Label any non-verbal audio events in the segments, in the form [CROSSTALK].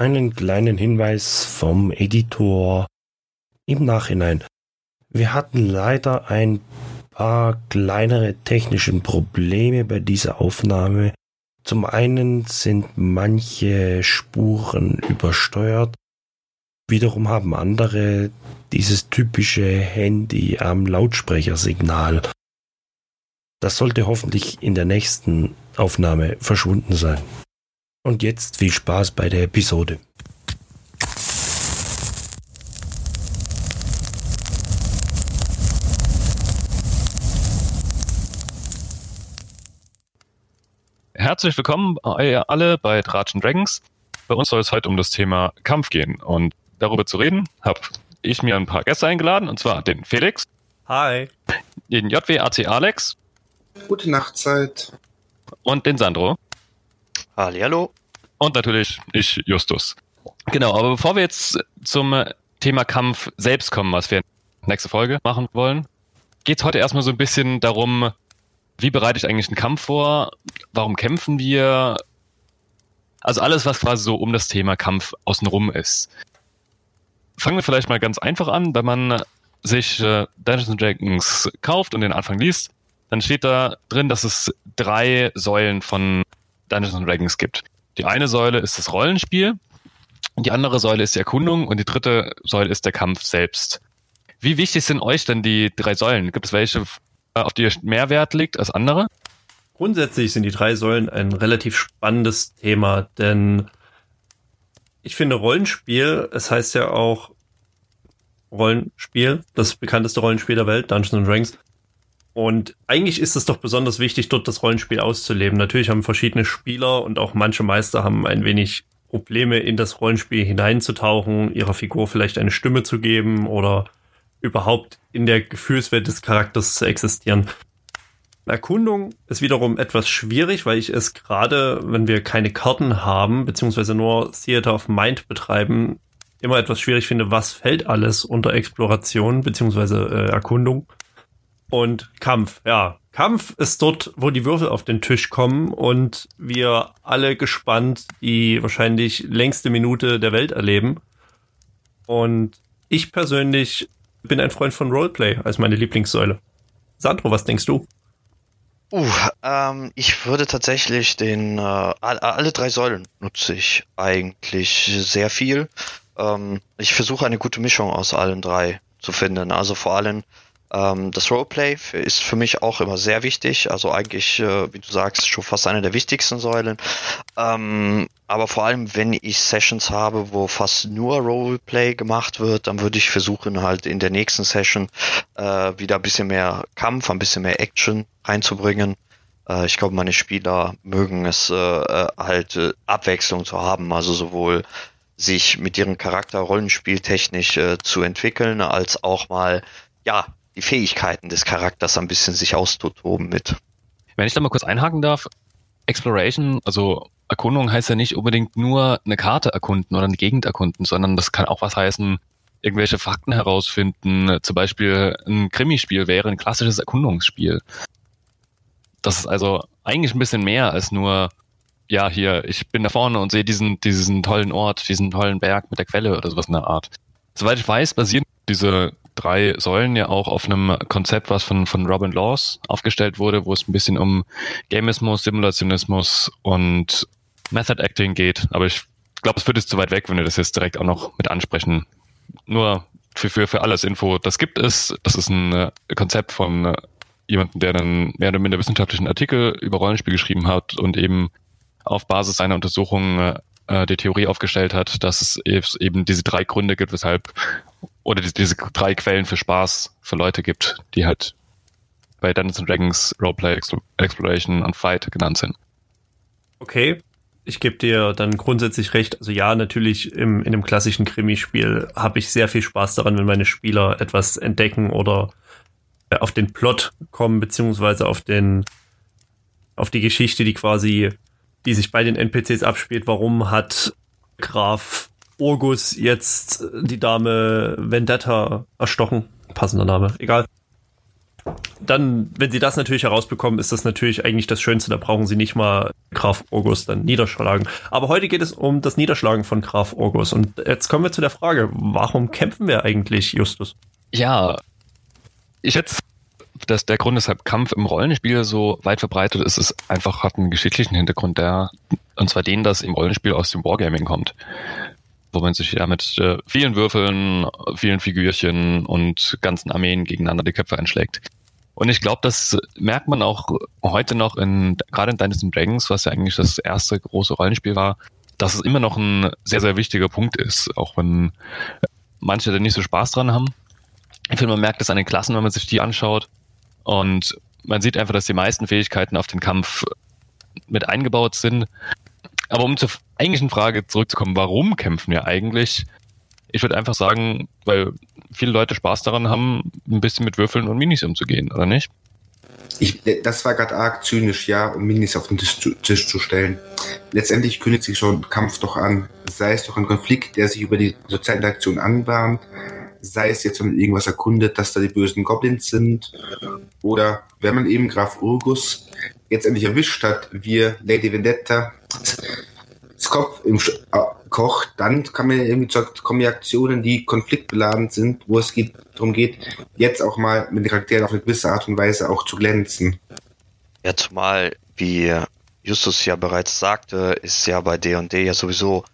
einen kleinen Hinweis vom Editor im Nachhinein. Wir hatten leider ein paar kleinere technische Probleme bei dieser Aufnahme. Zum einen sind manche Spuren übersteuert. Wiederum haben andere dieses typische Handy am Lautsprechersignal. Das sollte hoffentlich in der nächsten Aufnahme verschwunden sein. Und jetzt viel Spaß bei der Episode. Herzlich willkommen alle bei Tratschen Dragons. Bei uns soll es heute um das Thema Kampf gehen. Und darüber zu reden, habe ich mir ein paar Gäste eingeladen, und zwar den Felix. Hi. Den JWAC Alex. Gute Nachtzeit. Und den Sandro. Hallo. Und natürlich ich, Justus. Genau, aber bevor wir jetzt zum Thema Kampf selbst kommen, was wir nächste Folge machen wollen, geht es heute erstmal so ein bisschen darum, wie bereite ich eigentlich einen Kampf vor? Warum kämpfen wir? Also alles, was quasi so um das Thema Kampf außenrum ist. Fangen wir vielleicht mal ganz einfach an, wenn man sich äh, Dungeons Dragons kauft und den Anfang liest, dann steht da drin, dass es drei Säulen von Dungeons Dragons gibt. Die eine Säule ist das Rollenspiel, die andere Säule ist die Erkundung und die dritte Säule ist der Kampf selbst. Wie wichtig sind euch denn die drei Säulen? Gibt es welche, äh, auf die mehr Wert liegt als andere? Grundsätzlich sind die drei Säulen ein relativ spannendes Thema, denn ich finde Rollenspiel, es heißt ja auch Rollenspiel, das bekannteste Rollenspiel der Welt, Dungeons Dragons, und eigentlich ist es doch besonders wichtig, dort das Rollenspiel auszuleben. Natürlich haben verschiedene Spieler und auch manche Meister haben ein wenig Probleme, in das Rollenspiel hineinzutauchen, ihrer Figur vielleicht eine Stimme zu geben oder überhaupt in der Gefühlswelt des Charakters zu existieren. Erkundung ist wiederum etwas schwierig, weil ich es gerade, wenn wir keine Karten haben, beziehungsweise nur Theater of Mind betreiben, immer etwas schwierig finde, was fällt alles unter Exploration beziehungsweise äh, Erkundung. Und Kampf, ja. Kampf ist dort, wo die Würfel auf den Tisch kommen und wir alle gespannt die wahrscheinlich längste Minute der Welt erleben. Und ich persönlich bin ein Freund von Roleplay als meine Lieblingssäule. Sandro, was denkst du? Uh, ähm, ich würde tatsächlich den äh, alle drei Säulen nutze ich eigentlich sehr viel. Ähm, ich versuche eine gute Mischung aus allen drei zu finden. Also vor allem ähm, das Roleplay ist für mich auch immer sehr wichtig, also eigentlich, äh, wie du sagst, schon fast eine der wichtigsten Säulen. Ähm, aber vor allem, wenn ich Sessions habe, wo fast nur Roleplay gemacht wird, dann würde ich versuchen, halt in der nächsten Session äh, wieder ein bisschen mehr Kampf, ein bisschen mehr Action reinzubringen. Äh, ich glaube, meine Spieler mögen es äh, äh halt äh, Abwechslung zu haben, also sowohl sich mit ihrem Charakter rollenspieltechnisch äh, zu entwickeln, als auch mal ja die Fähigkeiten des Charakters ein bisschen sich auszutoben mit. Wenn ich da mal kurz einhaken darf, Exploration, also Erkundung heißt ja nicht unbedingt nur eine Karte erkunden oder eine Gegend erkunden, sondern das kann auch was heißen, irgendwelche Fakten herausfinden. Zum Beispiel ein Krimispiel wäre ein klassisches Erkundungsspiel. Das ist also eigentlich ein bisschen mehr als nur, ja, hier, ich bin da vorne und sehe diesen, diesen tollen Ort, diesen tollen Berg mit der Quelle oder sowas in der Art. Soweit ich weiß, basieren diese drei Säulen ja auch auf einem Konzept, was von, von Robin Laws aufgestellt wurde, wo es ein bisschen um Gamismus, Simulationismus und Method Acting geht. Aber ich glaube, es führt jetzt zu weit weg, wenn wir das jetzt direkt auch noch mit ansprechen. Nur für, für, für alles Info, das gibt es. Das ist ein äh, Konzept von äh, jemandem, der einen mehr oder minder wissenschaftlichen Artikel über Rollenspiel geschrieben hat und eben auf Basis seiner Untersuchungen äh, die Theorie aufgestellt hat, dass es eben diese drei Gründe gibt, weshalb oder die, diese drei Quellen für Spaß für Leute gibt, die halt bei Dungeons Dragons Roleplay Exploration und Fight genannt sind. Okay, ich gebe dir dann grundsätzlich recht. Also ja, natürlich im, in einem klassischen Krimispiel habe ich sehr viel Spaß daran, wenn meine Spieler etwas entdecken oder äh, auf den Plot kommen, beziehungsweise auf den, auf die Geschichte, die quasi, die sich bei den NPCs abspielt. Warum hat Graf Urgus jetzt die Dame Vendetta erstochen. Passender Name, egal. dann, wenn sie das natürlich herausbekommen, ist das natürlich eigentlich das Schönste. Da brauchen sie nicht mal Graf Orgus dann niederschlagen. Aber heute geht es um das Niederschlagen von Graf Orgus. Und jetzt kommen wir zu der Frage, warum kämpfen wir eigentlich, Justus? Ja, ich schätze, dass der Grund, weshalb Kampf im Rollenspiel so weit verbreitet ist, ist einfach, hat einen geschichtlichen Hintergrund, der, und zwar den, dass im Rollenspiel aus dem Wargaming kommt wo man sich ja mit äh, vielen Würfeln, vielen Figürchen und ganzen Armeen gegeneinander die Köpfe einschlägt. Und ich glaube, das merkt man auch heute noch in, gerade in Dungeons Dragons, was ja eigentlich das erste große Rollenspiel war, dass es immer noch ein sehr, sehr wichtiger Punkt ist, auch wenn manche da nicht so Spaß dran haben. Ich finde, man merkt es an den Klassen, wenn man sich die anschaut. Und man sieht einfach, dass die meisten Fähigkeiten auf den Kampf mit eingebaut sind. Aber um zur eigentlichen Frage zurückzukommen, warum kämpfen wir eigentlich? Ich würde einfach sagen, weil viele Leute Spaß daran haben, ein bisschen mit Würfeln und Minis umzugehen, oder nicht? Ich, das war gerade arg zynisch, ja, um Minis auf den Tisch zu, Tisch zu stellen. Letztendlich kündigt sich schon Kampf doch an. Sei es doch ein Konflikt, der sich über die Sozialinteraktion anbahnt, sei es jetzt, wenn man irgendwas erkundet, dass da die bösen Goblins sind, oder wenn man eben Graf Urgus jetzt endlich erwischt hat, wir Lady Vendetta, Kopf im Sch äh, kocht, dann kann man irgendwie zu, kommen Aktionen, die konfliktbeladen sind, wo es geht, darum geht, jetzt auch mal mit den Charakteren auf eine gewisse Art und Weise auch zu glänzen. Ja, zumal, wie Justus ja bereits sagte, ist ja bei D&D ja sowieso,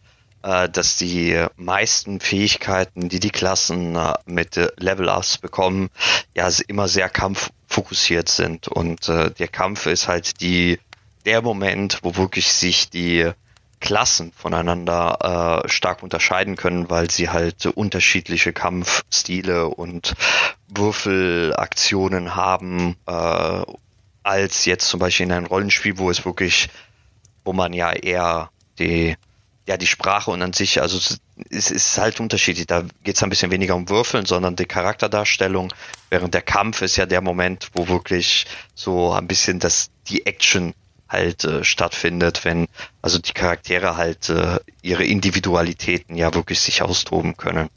äh, dass die meisten Fähigkeiten, die die Klassen äh, mit äh, Level-Ups bekommen, ja immer sehr kampffokussiert sind. Und äh, der Kampf ist halt die der Moment, wo wirklich sich die Klassen voneinander äh, stark unterscheiden können, weil sie halt unterschiedliche Kampfstile und Würfelaktionen haben, äh, als jetzt zum Beispiel in einem Rollenspiel, wo es wirklich, wo man ja eher die, ja, die Sprache und an sich, also es ist halt unterschiedlich. Da geht es ein bisschen weniger um Würfeln, sondern die Charakterdarstellung, während der Kampf ist ja der Moment, wo wirklich so ein bisschen das, die Action halt äh, stattfindet, wenn also die Charaktere halt äh, ihre Individualitäten ja wirklich sich austoben können.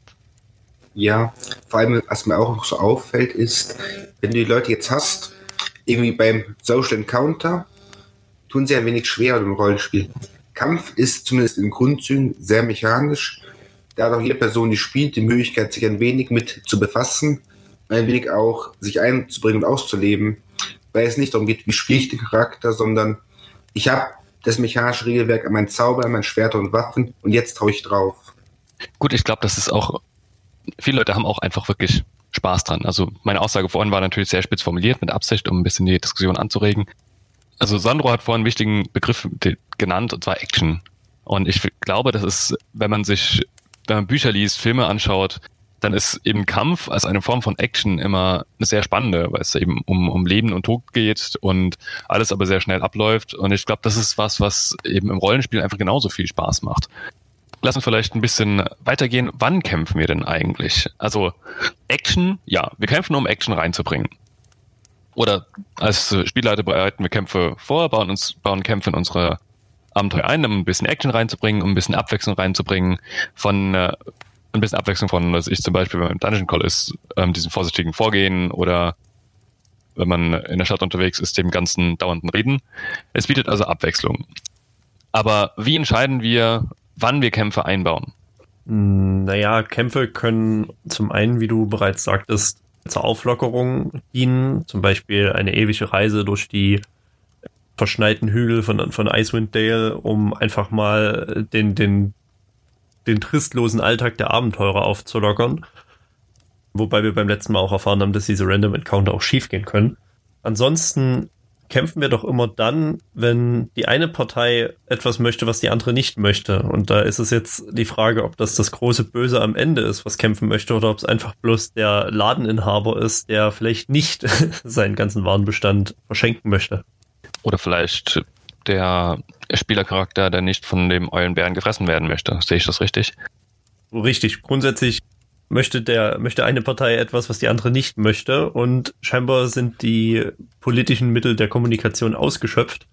Ja, vor allem, was mir auch noch so auffällt, ist, wenn du die Leute jetzt hast, irgendwie beim Social Encounter, tun sie ein wenig schwerer im Rollenspiel. Kampf ist zumindest in Grundzügen sehr mechanisch. Da hat auch jede Person, die spielt, die Möglichkeit, sich ein wenig mit zu befassen, ein wenig auch sich einzubringen und auszuleben weil es nicht darum geht, wie spiele ich den Charakter, sondern ich habe das mechanische Regelwerk an mein Zauber, an mein Schwert und Waffen und jetzt traue ich drauf. Gut, ich glaube, das ist auch, viele Leute haben auch einfach wirklich Spaß dran. Also meine Aussage vorhin war natürlich sehr spitz formuliert, mit Absicht, um ein bisschen die Diskussion anzuregen. Also Sandro hat vorhin einen wichtigen Begriff genannt, und zwar Action. Und ich glaube, das ist, wenn man sich, wenn man Bücher liest, Filme anschaut, dann ist eben Kampf als eine Form von Action immer eine sehr spannende, weil es eben um, um Leben und Tod geht und alles aber sehr schnell abläuft. Und ich glaube, das ist was, was eben im Rollenspiel einfach genauso viel Spaß macht. Lass uns vielleicht ein bisschen weitergehen. Wann kämpfen wir denn eigentlich? Also Action, ja, wir kämpfen, um Action reinzubringen. Oder als Spielleiter bereiten wir Kämpfe vor, bauen uns, bauen Kämpfe in unsere Abenteuer ein, um ein bisschen Action reinzubringen, um ein bisschen Abwechslung reinzubringen von äh, ein bisschen Abwechslung von, dass ich zum Beispiel beim Dungeon Call ist, ähm, diesem vorsichtigen Vorgehen oder wenn man in der Stadt unterwegs ist, dem ganzen dauernden Reden. Es bietet also Abwechslung. Aber wie entscheiden wir, wann wir Kämpfe einbauen? Hm, naja, Kämpfe können zum einen, wie du bereits sagtest, zur Auflockerung dienen. Zum Beispiel eine ewige Reise durch die verschneiten Hügel von, von Icewind Dale, um einfach mal den, den den tristlosen Alltag der Abenteurer aufzulockern. Wobei wir beim letzten Mal auch erfahren haben, dass diese Random Encounter auch schiefgehen können. Ansonsten kämpfen wir doch immer dann, wenn die eine Partei etwas möchte, was die andere nicht möchte. Und da ist es jetzt die Frage, ob das das große Böse am Ende ist, was kämpfen möchte, oder ob es einfach bloß der Ladeninhaber ist, der vielleicht nicht [LAUGHS] seinen ganzen Warenbestand verschenken möchte. Oder vielleicht der Spielercharakter, der nicht von dem Eulenbären gefressen werden möchte. Sehe ich das richtig? Richtig. Grundsätzlich möchte der, möchte eine Partei etwas, was die andere nicht möchte. Und scheinbar sind die politischen Mittel der Kommunikation ausgeschöpft.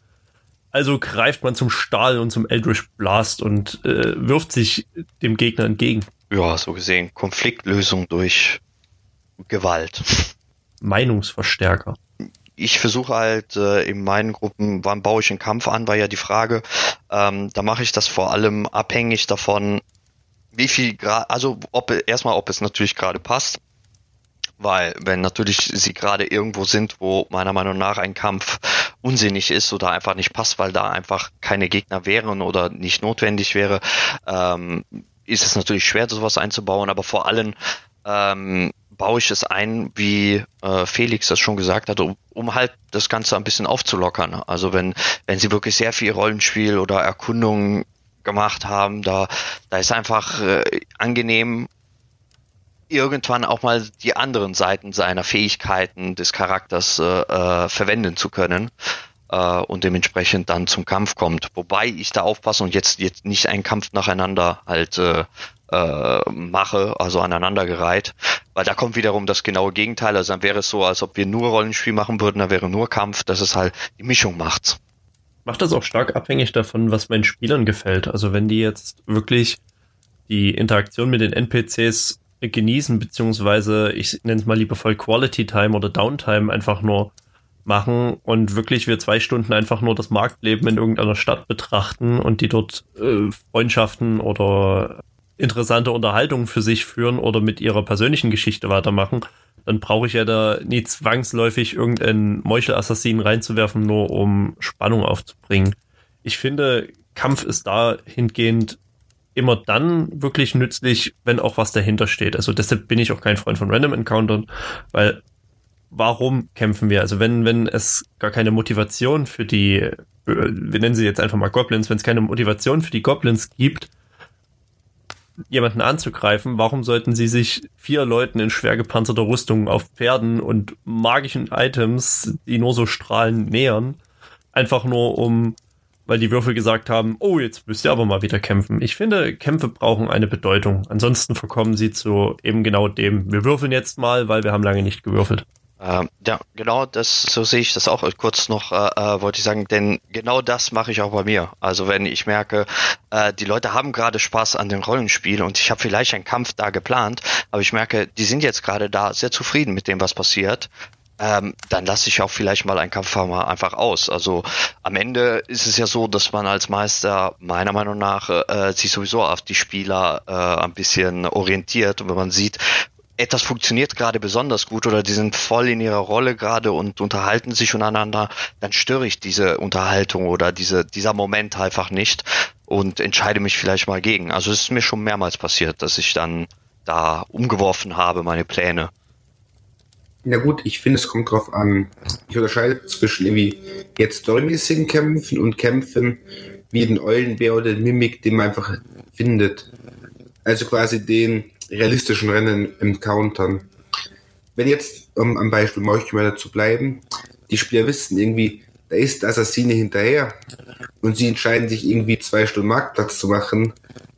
Also greift man zum Stahl und zum Eldritch Blast und äh, wirft sich dem Gegner entgegen. Ja, so gesehen Konfliktlösung durch Gewalt. Meinungsverstärker? Ich versuche halt äh, in meinen Gruppen, wann baue ich einen Kampf an, war ja die Frage. Ähm, da mache ich das vor allem abhängig davon, wie viel Grad, also ob erstmal, ob es natürlich gerade passt. Weil wenn natürlich sie gerade irgendwo sind, wo meiner Meinung nach ein Kampf unsinnig ist oder einfach nicht passt, weil da einfach keine Gegner wären oder nicht notwendig wäre, ähm, ist es natürlich schwer, sowas einzubauen. Aber vor allem ähm, baue ich es ein, wie äh, Felix das schon gesagt hat, um, um halt das Ganze ein bisschen aufzulockern. Also wenn, wenn sie wirklich sehr viel Rollenspiel oder Erkundung gemacht haben, da, da ist einfach äh, angenehm, irgendwann auch mal die anderen Seiten seiner Fähigkeiten des Charakters äh, äh, verwenden zu können äh, und dementsprechend dann zum Kampf kommt. Wobei ich da aufpasse und jetzt, jetzt nicht einen Kampf nacheinander halt äh, äh, mache, also aneinandergereiht, weil da kommt wiederum das genaue Gegenteil. Also dann wäre es so, als ob wir nur Rollenspiel machen würden, da wäre nur Kampf, dass es halt die Mischung macht. Macht das auch stark abhängig davon, was meinen Spielern gefällt. Also wenn die jetzt wirklich die Interaktion mit den NPCs genießen, beziehungsweise ich nenne es mal liebevoll Quality Time oder Downtime einfach nur machen und wirklich wir zwei Stunden einfach nur das Marktleben in irgendeiner Stadt betrachten und die dort äh, Freundschaften oder interessante Unterhaltungen für sich führen oder mit ihrer persönlichen Geschichte weitermachen, dann brauche ich ja da nie zwangsläufig irgendeinen Meuchelassassinen reinzuwerfen, nur um Spannung aufzubringen. Ich finde, Kampf ist dahingehend immer dann wirklich nützlich, wenn auch was dahinter steht. Also deshalb bin ich auch kein Freund von Random Encountern, weil warum kämpfen wir? Also wenn, wenn es gar keine Motivation für die, wir nennen sie jetzt einfach mal Goblins, wenn es keine Motivation für die Goblins gibt, jemanden anzugreifen, warum sollten sie sich vier Leuten in schwer gepanzerter Rüstung auf Pferden und magischen Items, die nur so strahlen, nähern? Einfach nur um, weil die Würfel gesagt haben, oh, jetzt müsst ihr aber mal wieder kämpfen. Ich finde, Kämpfe brauchen eine Bedeutung. Ansonsten verkommen sie zu eben genau dem. Wir würfeln jetzt mal, weil wir haben lange nicht gewürfelt. Ähm, ja, genau, das so sehe ich das auch kurz noch, äh, äh, wollte ich sagen, denn genau das mache ich auch bei mir. Also wenn ich merke, äh, die Leute haben gerade Spaß an dem Rollenspiel und ich habe vielleicht einen Kampf da geplant, aber ich merke, die sind jetzt gerade da sehr zufrieden mit dem, was passiert. Ähm, dann lasse ich auch vielleicht mal einen Kampf einfach aus. Also am Ende ist es ja so, dass man als Meister meiner Meinung nach äh, sich sowieso auf die Spieler äh, ein bisschen orientiert und wenn man sieht, etwas funktioniert gerade besonders gut oder die sind voll in ihrer Rolle gerade und unterhalten sich untereinander, dann störe ich diese Unterhaltung oder diese, dieser Moment einfach nicht und entscheide mich vielleicht mal gegen. Also es ist mir schon mehrmals passiert, dass ich dann da umgeworfen habe, meine Pläne. Ja gut, ich finde, es kommt drauf an. Ich unterscheide zwischen irgendwie jetzt storymäßigen Kämpfen und Kämpfen wie den Eulenbär oder den Mimik, den man einfach findet. Also quasi den, realistischen Rennen im Countern. Wenn jetzt, um am Beispiel Meuchmelder zu bleiben, die Spieler wissen irgendwie, da ist der Assassine hinterher und sie entscheiden sich irgendwie zwei Stunden Marktplatz zu machen,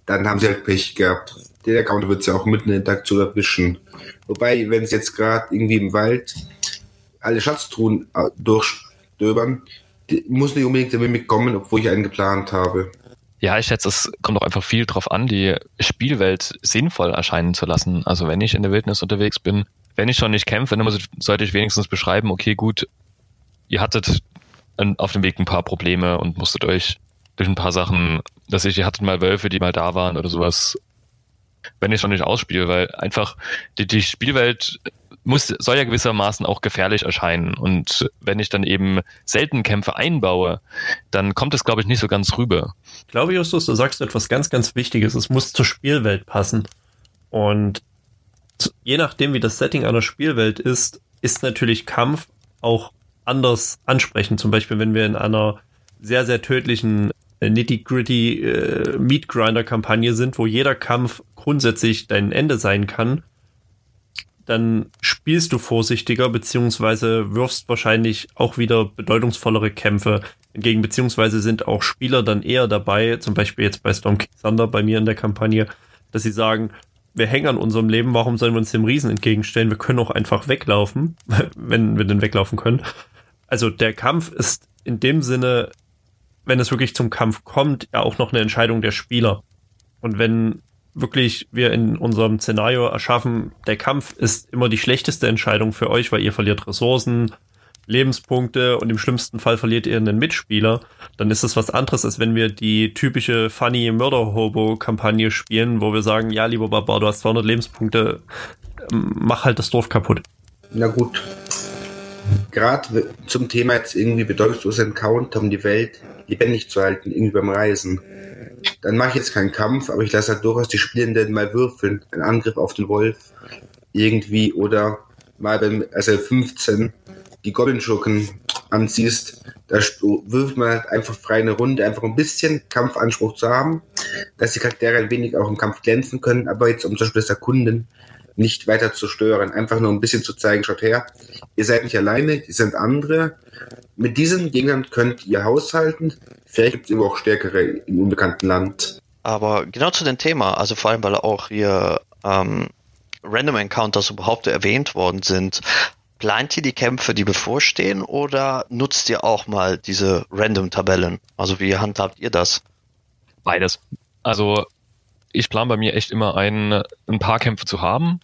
dann haben sie halt Pech gehabt. Der Counter wird sie auch mitten in der Interaktion erwischen. Wobei, wenn sie jetzt gerade irgendwie im Wald alle Schatztruhen äh, durchstöbern, muss nicht unbedingt der Mimik kommen, obwohl ich einen geplant habe. Ja, ich schätze, es kommt auch einfach viel drauf an, die Spielwelt sinnvoll erscheinen zu lassen. Also wenn ich in der Wildnis unterwegs bin, wenn ich schon nicht kämpfe, dann sollte ich wenigstens beschreiben, okay, gut, ihr hattet auf dem Weg ein paar Probleme und musstet euch durch ein paar Sachen, dass ich, ihr hattet mal Wölfe, die mal da waren oder sowas, wenn ich schon nicht ausspiele, weil einfach die, die Spielwelt muss, soll ja gewissermaßen auch gefährlich erscheinen. Und wenn ich dann eben selten Kämpfe einbaue, dann kommt es, glaube ich, nicht so ganz rüber. Ich glaube, Justus, du sagst etwas ganz, ganz Wichtiges. Es muss zur Spielwelt passen. Und je nachdem, wie das Setting einer Spielwelt ist, ist natürlich Kampf auch anders ansprechend. Zum Beispiel, wenn wir in einer sehr, sehr tödlichen äh, nitty-gritty äh, Meat Grinder Kampagne sind, wo jeder Kampf grundsätzlich dein Ende sein kann, dann spielst du vorsichtiger, beziehungsweise wirfst wahrscheinlich auch wieder bedeutungsvollere Kämpfe entgegen, beziehungsweise sind auch Spieler dann eher dabei, zum Beispiel jetzt bei Storm King Thunder bei mir in der Kampagne, dass sie sagen, wir hängen an unserem Leben, warum sollen wir uns dem Riesen entgegenstellen? Wir können auch einfach weglaufen, [LAUGHS] wenn wir denn weglaufen können. Also der Kampf ist in dem Sinne, wenn es wirklich zum Kampf kommt, ja auch noch eine Entscheidung der Spieler. Und wenn wirklich wir in unserem Szenario erschaffen, der Kampf ist immer die schlechteste Entscheidung für euch, weil ihr verliert Ressourcen, Lebenspunkte und im schlimmsten Fall verliert ihr einen Mitspieler, dann ist es was anderes, als wenn wir die typische funny Murder-Hobo-Kampagne spielen, wo wir sagen, ja, lieber Barbar, du hast 200 Lebenspunkte, ähm, mach halt das Dorf kaputt. Na gut. Gerade zum Thema jetzt irgendwie bedeutungslos Encounter, um die Welt lebendig zu halten, irgendwie beim Reisen. Dann mache ich jetzt keinen Kampf, aber ich lasse halt durchaus die Spielenden mal würfeln. Ein Angriff auf den Wolf irgendwie oder mal beim SL15 die Goblin-Schurken anziehst, da wirft man halt einfach frei eine Runde, einfach ein bisschen Kampfanspruch zu haben, dass die Charaktere ein wenig auch im Kampf glänzen können, aber jetzt um zum Beispiel das Erkunden nicht weiter zu stören, einfach nur ein bisschen zu zeigen, schaut her, ihr seid nicht alleine, die sind andere. Mit diesen Gegnern könnt ihr haushalten, vielleicht gibt es immer auch stärkere im unbekannten Land. Aber genau zu dem Thema, also vor allem, weil auch hier ähm, Random Encounters überhaupt erwähnt worden sind, Plant ihr die Kämpfe, die bevorstehen, oder nutzt ihr auch mal diese Random-Tabellen? Also wie handhabt ihr das? Beides. Also ich plane bei mir echt immer ein, ein paar Kämpfe zu haben,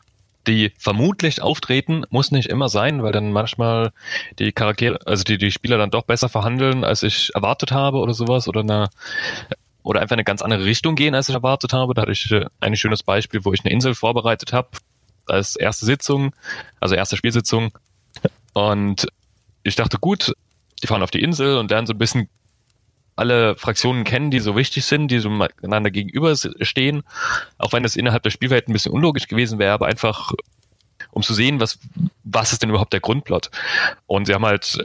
die vermutlich auftreten, muss nicht immer sein, weil dann manchmal die Charaktere, also die, die Spieler dann doch besser verhandeln, als ich erwartet habe oder sowas, oder eine, oder einfach eine ganz andere Richtung gehen, als ich erwartet habe. Da hatte ich äh, ein schönes Beispiel, wo ich eine Insel vorbereitet habe, als erste Sitzung, also erste Spielsitzung. Und ich dachte, gut, die fahren auf die Insel und lernen so ein bisschen alle Fraktionen kennen, die so wichtig sind, die so einander gegenüberstehen. Auch wenn das innerhalb der Spielwelt ein bisschen unlogisch gewesen wäre, aber einfach um zu sehen, was, was ist denn überhaupt der Grundplot. Und sie haben halt,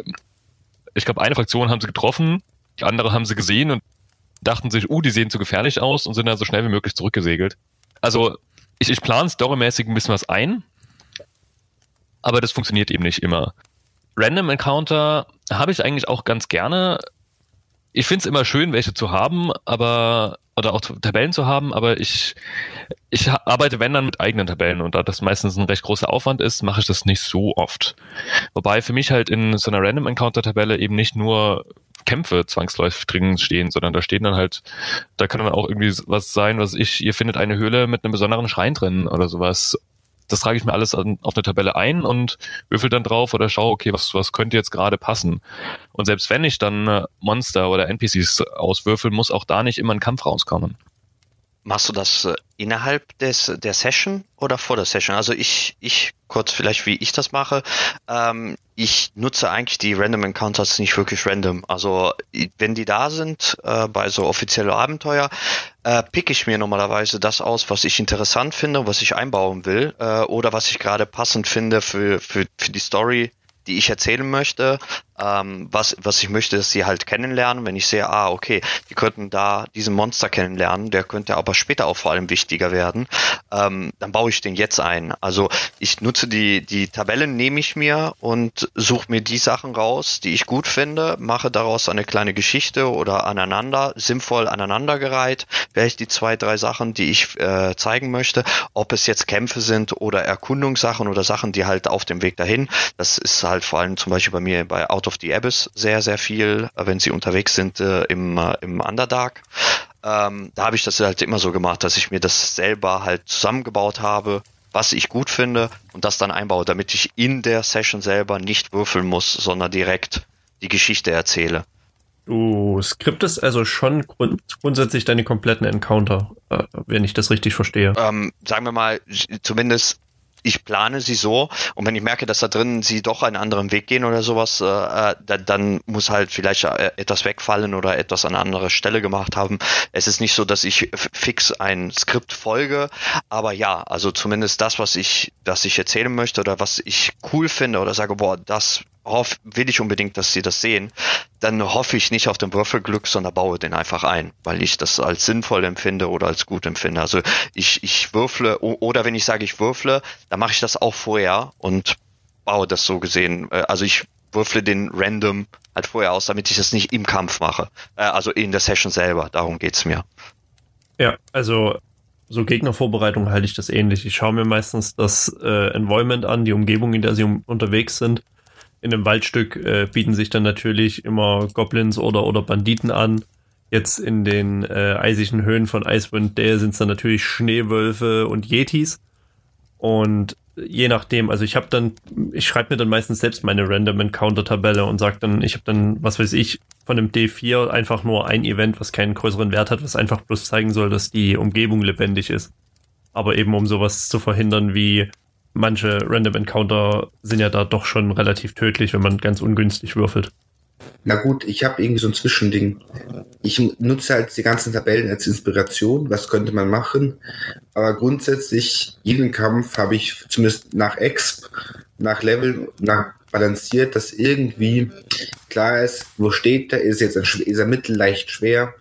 ich glaube, eine Fraktion haben sie getroffen, die andere haben sie gesehen und dachten sich, uh, die sehen zu gefährlich aus und sind dann so schnell wie möglich zurückgesegelt. Also ich, ich plane storymäßig ein bisschen was ein, aber das funktioniert eben nicht immer. Random Encounter habe ich eigentlich auch ganz gerne. Ich finde es immer schön, welche zu haben, aber oder auch Tabellen zu haben, aber ich, ich arbeite, wenn dann, mit eigenen Tabellen und da das meistens ein recht großer Aufwand ist, mache ich das nicht so oft. Wobei für mich halt in so einer Random Encounter Tabelle eben nicht nur Kämpfe zwangsläufig drin stehen, sondern da stehen dann halt, da kann dann auch irgendwie was sein, was ich, ihr findet eine Höhle mit einem besonderen Schrein drin oder sowas. Das trage ich mir alles an, auf eine Tabelle ein und würfel dann drauf oder schaue, okay, was, was könnte jetzt gerade passen. Und selbst wenn ich dann äh, Monster oder NPCs auswürfel, muss auch da nicht immer ein Kampf rauskommen. Machst du das äh, innerhalb des, der Session oder vor der Session? Also ich, ich kurz vielleicht, wie ich das mache. Ähm, ich nutze eigentlich die Random Encounters nicht wirklich random. Also wenn die da sind äh, bei so offiziellen Abenteuer, äh, pick ich mir normalerweise das aus, was ich interessant finde, was ich einbauen will äh, oder was ich gerade passend finde für, für, für die Story, die ich erzählen möchte ähm, was, was ich möchte, dass sie halt kennenlernen. Wenn ich sehe, ah, okay, die könnten da diesen Monster kennenlernen, der könnte aber später auch vor allem wichtiger werden, ähm, dann baue ich den jetzt ein. Also ich nutze die, die Tabellen, nehme ich mir und suche mir die Sachen raus, die ich gut finde, mache daraus eine kleine Geschichte oder aneinander, sinnvoll aneinandergereiht, vielleicht die zwei, drei Sachen, die ich äh, zeigen möchte, ob es jetzt Kämpfe sind oder Erkundungssachen oder Sachen, die halt auf dem Weg dahin, das ist halt vor allem zum Beispiel bei mir bei Auto of the Abyss sehr, sehr viel, äh, wenn sie unterwegs sind äh, im, äh, im Underdark. Ähm, da habe ich das halt immer so gemacht, dass ich mir das selber halt zusammengebaut habe, was ich gut finde und das dann einbaue, damit ich in der Session selber nicht würfeln muss, sondern direkt die Geschichte erzähle. Du skriptest also schon grund grundsätzlich deine kompletten Encounter, äh, wenn ich das richtig verstehe. Ähm, sagen wir mal, zumindest ich plane sie so und wenn ich merke, dass da drin sie doch einen anderen Weg gehen oder sowas, äh, äh dann, dann muss halt vielleicht äh, etwas wegfallen oder etwas an einer anderen Stelle gemacht haben. Es ist nicht so, dass ich fix ein Skript folge, aber ja, also zumindest das, was ich, das ich erzählen möchte oder was ich cool finde oder sage, boah, das hoff, will ich unbedingt, dass sie das sehen, dann hoffe ich nicht auf den Würfelglück, sondern baue den einfach ein, weil ich das als sinnvoll empfinde oder als gut empfinde. Also ich, ich würfle, oder wenn ich sage, ich würfle, dann mache ich das auch vorher und baue das so gesehen. Äh, also ich würfle den random halt vorher aus, damit ich das nicht im Kampf mache. Äh, also in der Session selber, darum geht's mir. Ja, also so Gegnervorbereitung halte ich das ähnlich. Ich schaue mir meistens das äh, Environment an, die Umgebung, in der sie um, unterwegs sind in einem Waldstück äh, bieten sich dann natürlich immer Goblins oder, oder Banditen an. Jetzt in den äh, eisigen Höhen von Icewind Dale sind es dann natürlich Schneewölfe und Yetis. Und je nachdem, also ich habe dann, ich schreibe mir dann meistens selbst meine Random Encounter Tabelle und sage dann, ich habe dann, was weiß ich, von dem D4 einfach nur ein Event, was keinen größeren Wert hat, was einfach bloß zeigen soll, dass die Umgebung lebendig ist. Aber eben um sowas zu verhindern wie manche Random Encounter sind ja da doch schon relativ tödlich, wenn man ganz ungünstig würfelt. Na gut, ich habe irgendwie so ein Zwischending. Ich nutze halt die ganzen Tabellen als Inspiration, was könnte man machen. Aber grundsätzlich, jeden Kampf habe ich zumindest nach Exp, nach Level, nach balanciert, dass irgendwie klar ist, wo steht der, ist jetzt ein, ist er mittelleicht schwer.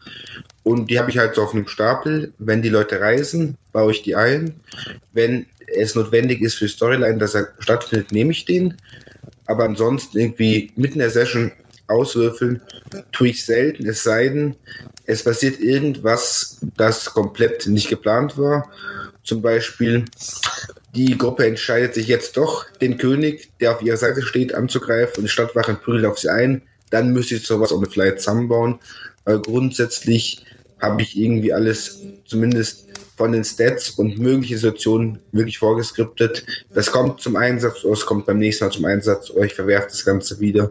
Und die habe ich halt so auf einem Stapel. Wenn die Leute reisen, baue ich die ein. Wenn es notwendig ist für Storyline, dass er stattfindet, nehme ich den. Aber ansonsten irgendwie mitten in der Session auswürfeln tue ich selten, es sei denn, es passiert irgendwas, das komplett nicht geplant war. Zum Beispiel, die Gruppe entscheidet sich jetzt doch, den König, der auf ihrer Seite steht, anzugreifen und die Stadtwachen prügeln auf sie ein. Dann müsste ich sowas on the fly zusammenbauen. Aber grundsätzlich habe ich irgendwie alles, zumindest von den Stats und mögliche Situationen wirklich vorgeskriptet. Das kommt zum Einsatz oder es kommt beim nächsten Mal zum Einsatz oder ich verwerfe das Ganze wieder.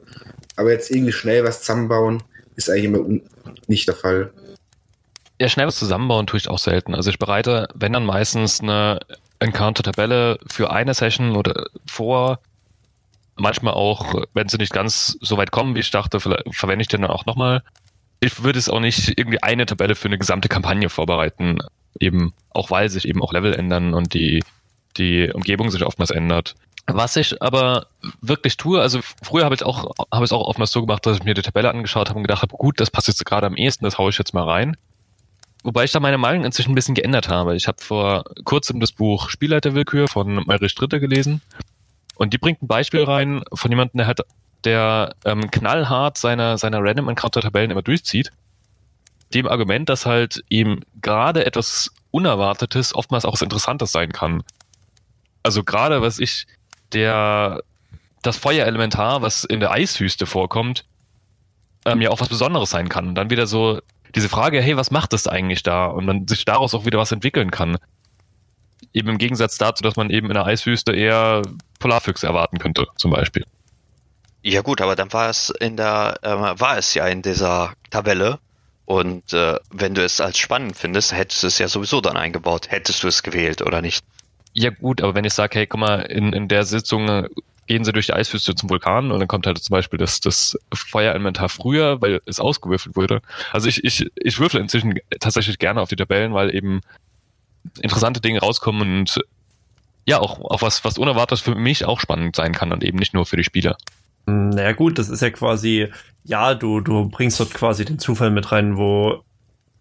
Aber jetzt irgendwie schnell was zusammenbauen, ist eigentlich immer nicht der Fall. Ja, schnell was zusammenbauen tue ich auch selten. Also ich bereite, wenn dann meistens eine Encounter-Tabelle für eine Session oder vor. Manchmal auch, wenn sie nicht ganz so weit kommen, wie ich dachte, verwende ich den dann auch nochmal. Ich würde es auch nicht irgendwie eine Tabelle für eine gesamte Kampagne vorbereiten eben, auch weil sich eben auch Level ändern und die, die Umgebung sich oftmals ändert. Was ich aber wirklich tue, also früher habe ich auch habe ich auch oftmals so gemacht, dass ich mir die Tabelle angeschaut habe und gedacht habe, gut, das passt jetzt gerade am ehesten, das haue ich jetzt mal rein. Wobei ich da meine Meinung inzwischen ein bisschen geändert habe. Ich habe vor kurzem das Buch Spielleiterwillkür von Meirich Stritter gelesen und die bringt ein Beispiel rein von jemandem, der halt der ähm, knallhart seine, seine Random Encounter Tabellen immer durchzieht dem Argument, dass halt eben gerade etwas Unerwartetes oftmals auch was Interessantes sein kann. Also gerade, was ich, der, das Feuerelementar, was in der Eiswüste vorkommt, ähm, ja auch was Besonderes sein kann. Und dann wieder so diese Frage, hey, was macht das eigentlich da? Und man sich daraus auch wieder was entwickeln kann. Eben im Gegensatz dazu, dass man eben in der Eiswüste eher Polarfüchse erwarten könnte, zum Beispiel. Ja gut, aber dann war es in der, äh, war es ja in dieser Tabelle und äh, wenn du es als spannend findest, hättest du es ja sowieso dann eingebaut. Hättest du es gewählt oder nicht? Ja gut, aber wenn ich sage, hey, guck mal, in, in der Sitzung äh, gehen sie durch die Eiswüste zum Vulkan und dann kommt halt zum Beispiel das, das Feuerinventar früher, weil es ausgewürfelt wurde. Also ich, ich, ich würfel inzwischen tatsächlich gerne auf die Tabellen, weil eben interessante Dinge rauskommen und ja, auch, auch was, was unerwartet für mich auch spannend sein kann und eben nicht nur für die Spieler. Naja gut, das ist ja quasi, ja, du, du bringst dort quasi den Zufall mit rein, wo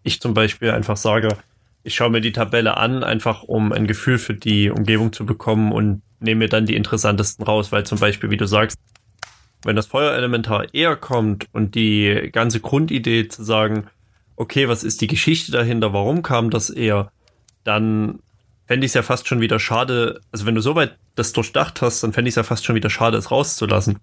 ich zum Beispiel einfach sage, ich schaue mir die Tabelle an, einfach um ein Gefühl für die Umgebung zu bekommen und nehme mir dann die interessantesten raus, weil zum Beispiel, wie du sagst, wenn das Feuerelementar eher kommt und die ganze Grundidee zu sagen, okay, was ist die Geschichte dahinter, warum kam das eher, dann fände ich es ja fast schon wieder schade, also wenn du soweit das durchdacht hast, dann fände ich es ja fast schon wieder schade, es rauszulassen.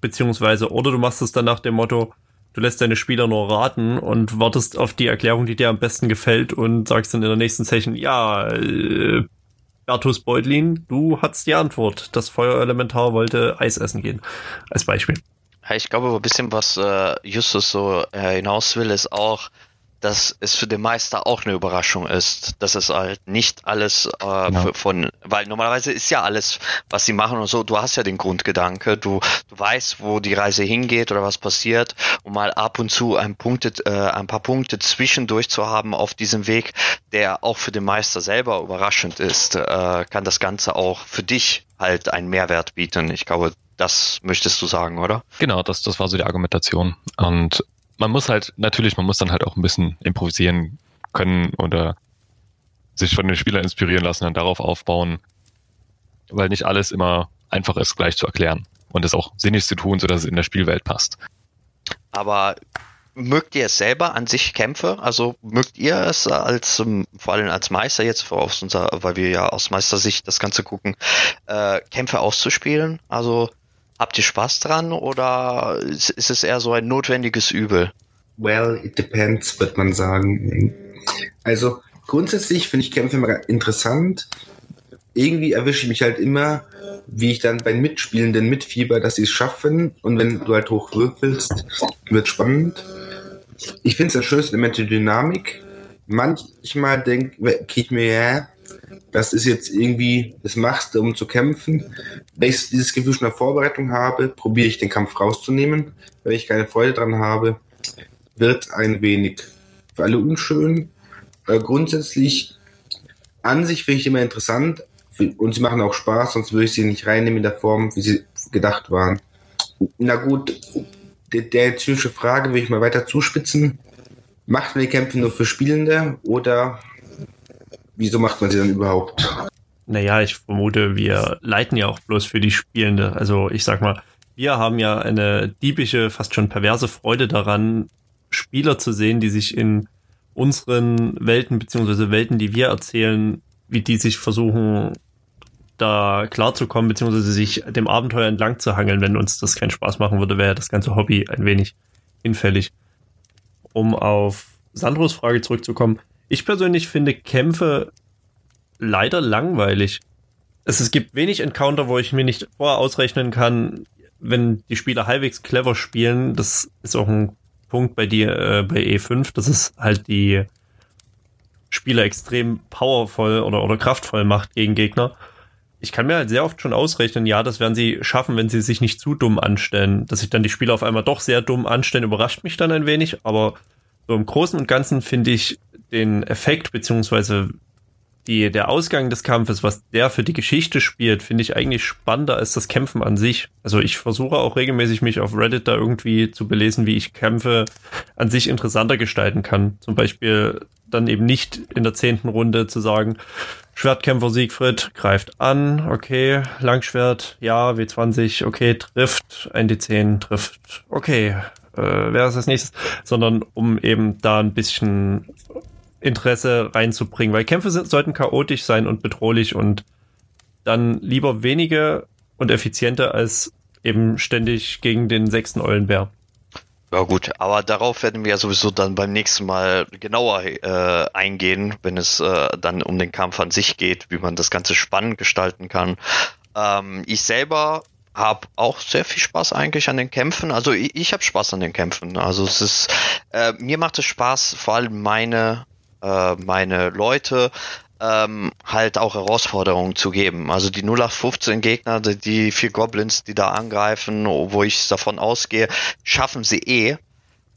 Beziehungsweise, oder du machst es dann nach dem Motto, du lässt deine Spieler nur raten und wartest auf die Erklärung, die dir am besten gefällt und sagst dann in der nächsten Session, ja, äh, Bertus Beutlin, du hattest die Antwort. Das Feuerelementar wollte Eis essen gehen. Als Beispiel. Ich glaube, ein bisschen, was äh, Justus so äh, hinaus will, ist auch, dass es für den Meister auch eine Überraschung ist, dass es halt nicht alles äh, genau. von, weil normalerweise ist ja alles, was sie machen und so, du hast ja den Grundgedanke, du, du weißt, wo die Reise hingeht oder was passiert und mal ab und zu ein, Punkte, äh, ein paar Punkte zwischendurch zu haben auf diesem Weg, der auch für den Meister selber überraschend ist, äh, kann das Ganze auch für dich halt einen Mehrwert bieten. Ich glaube, das möchtest du sagen, oder? Genau, das, das war so die Argumentation. Und man muss halt, natürlich, man muss dann halt auch ein bisschen improvisieren können oder sich von den Spielern inspirieren lassen und darauf aufbauen, weil nicht alles immer einfach ist, gleich zu erklären und es auch sinnig zu tun, sodass es in der Spielwelt passt. Aber mögt ihr es selber an sich Kämpfe? Also mögt ihr es als, ähm, vor allem als Meister jetzt, aus unser, weil wir ja aus Meistersicht das Ganze gucken, äh, Kämpfe auszuspielen? Also Habt ihr Spaß dran oder ist, es eher so ein notwendiges Übel? well, it depends, wird man sagen. Also grundsätzlich finde ich Kämpfe immer interessant. Irgendwie erwische ich mich halt immer, wie ich dann bei Mitspielenden mitfieber, dass sie es schaffen. Und wenn du halt hoch würfelst, wird spannend. Ich finde es das schönste Element die Dynamik. Manchmal denke ich mir, ja, das ist jetzt irgendwie, das machst du, um zu kämpfen. Wenn ich dieses Gefühl schon in der Vorbereitung habe, probiere ich den Kampf rauszunehmen. Wenn ich keine Freude dran habe, wird ein wenig für alle unschön. Äh, grundsätzlich an sich finde ich immer interessant und sie machen auch Spaß, sonst würde ich sie nicht reinnehmen in der Form, wie sie gedacht waren. Na gut, der, der zynische Frage will ich mal weiter zuspitzen. Macht man die Kämpfe nur für Spielende oder wieso macht man sie dann überhaupt? Naja, ich vermute, wir leiten ja auch bloß für die Spielende. Also ich sag mal, wir haben ja eine diebische, fast schon perverse Freude daran, Spieler zu sehen, die sich in unseren Welten, beziehungsweise Welten, die wir erzählen, wie die sich versuchen, da klarzukommen, beziehungsweise sich dem Abenteuer entlang zu hangeln. Wenn uns das keinen Spaß machen würde, wäre das ganze Hobby ein wenig hinfällig. Um auf Sandros Frage zurückzukommen. Ich persönlich finde Kämpfe leider langweilig. Es, es gibt wenig Encounter, wo ich mir nicht vorher ausrechnen kann, wenn die Spieler halbwegs clever spielen. Das ist auch ein Punkt bei dir, äh, bei E5, dass es halt die Spieler extrem powervoll oder, oder kraftvoll macht gegen Gegner. Ich kann mir halt sehr oft schon ausrechnen, ja, das werden sie schaffen, wenn sie sich nicht zu dumm anstellen. Dass sich dann die Spieler auf einmal doch sehr dumm anstellen, überrascht mich dann ein wenig, aber so im Großen und Ganzen finde ich den Effekt beziehungsweise die, der Ausgang des Kampfes, was der für die Geschichte spielt, finde ich eigentlich spannender als das Kämpfen an sich. Also ich versuche auch regelmäßig mich auf Reddit da irgendwie zu belesen, wie ich Kämpfe an sich interessanter gestalten kann. Zum Beispiel dann eben nicht in der zehnten Runde zu sagen, Schwertkämpfer Siegfried greift an, okay, Langschwert, ja, W20, okay, trifft, 1D10 trifft, okay, äh, wer ist das nächstes? Sondern um eben da ein bisschen Interesse reinzubringen, weil Kämpfe sind, sollten chaotisch sein und bedrohlich und dann lieber wenige und effizienter als eben ständig gegen den sechsten Eulenbär. Ja gut, aber darauf werden wir ja sowieso dann beim nächsten Mal genauer äh, eingehen, wenn es äh, dann um den Kampf an sich geht, wie man das Ganze spannend gestalten kann. Ähm, ich selber habe auch sehr viel Spaß eigentlich an den Kämpfen. Also ich, ich habe Spaß an den Kämpfen. Also es ist, äh, mir macht es Spaß, vor allem meine äh, meine Leute ähm, halt auch Herausforderungen zu geben. Also die 0815 Gegner, die, die vier Goblins, die da angreifen, wo ich davon ausgehe, schaffen sie eh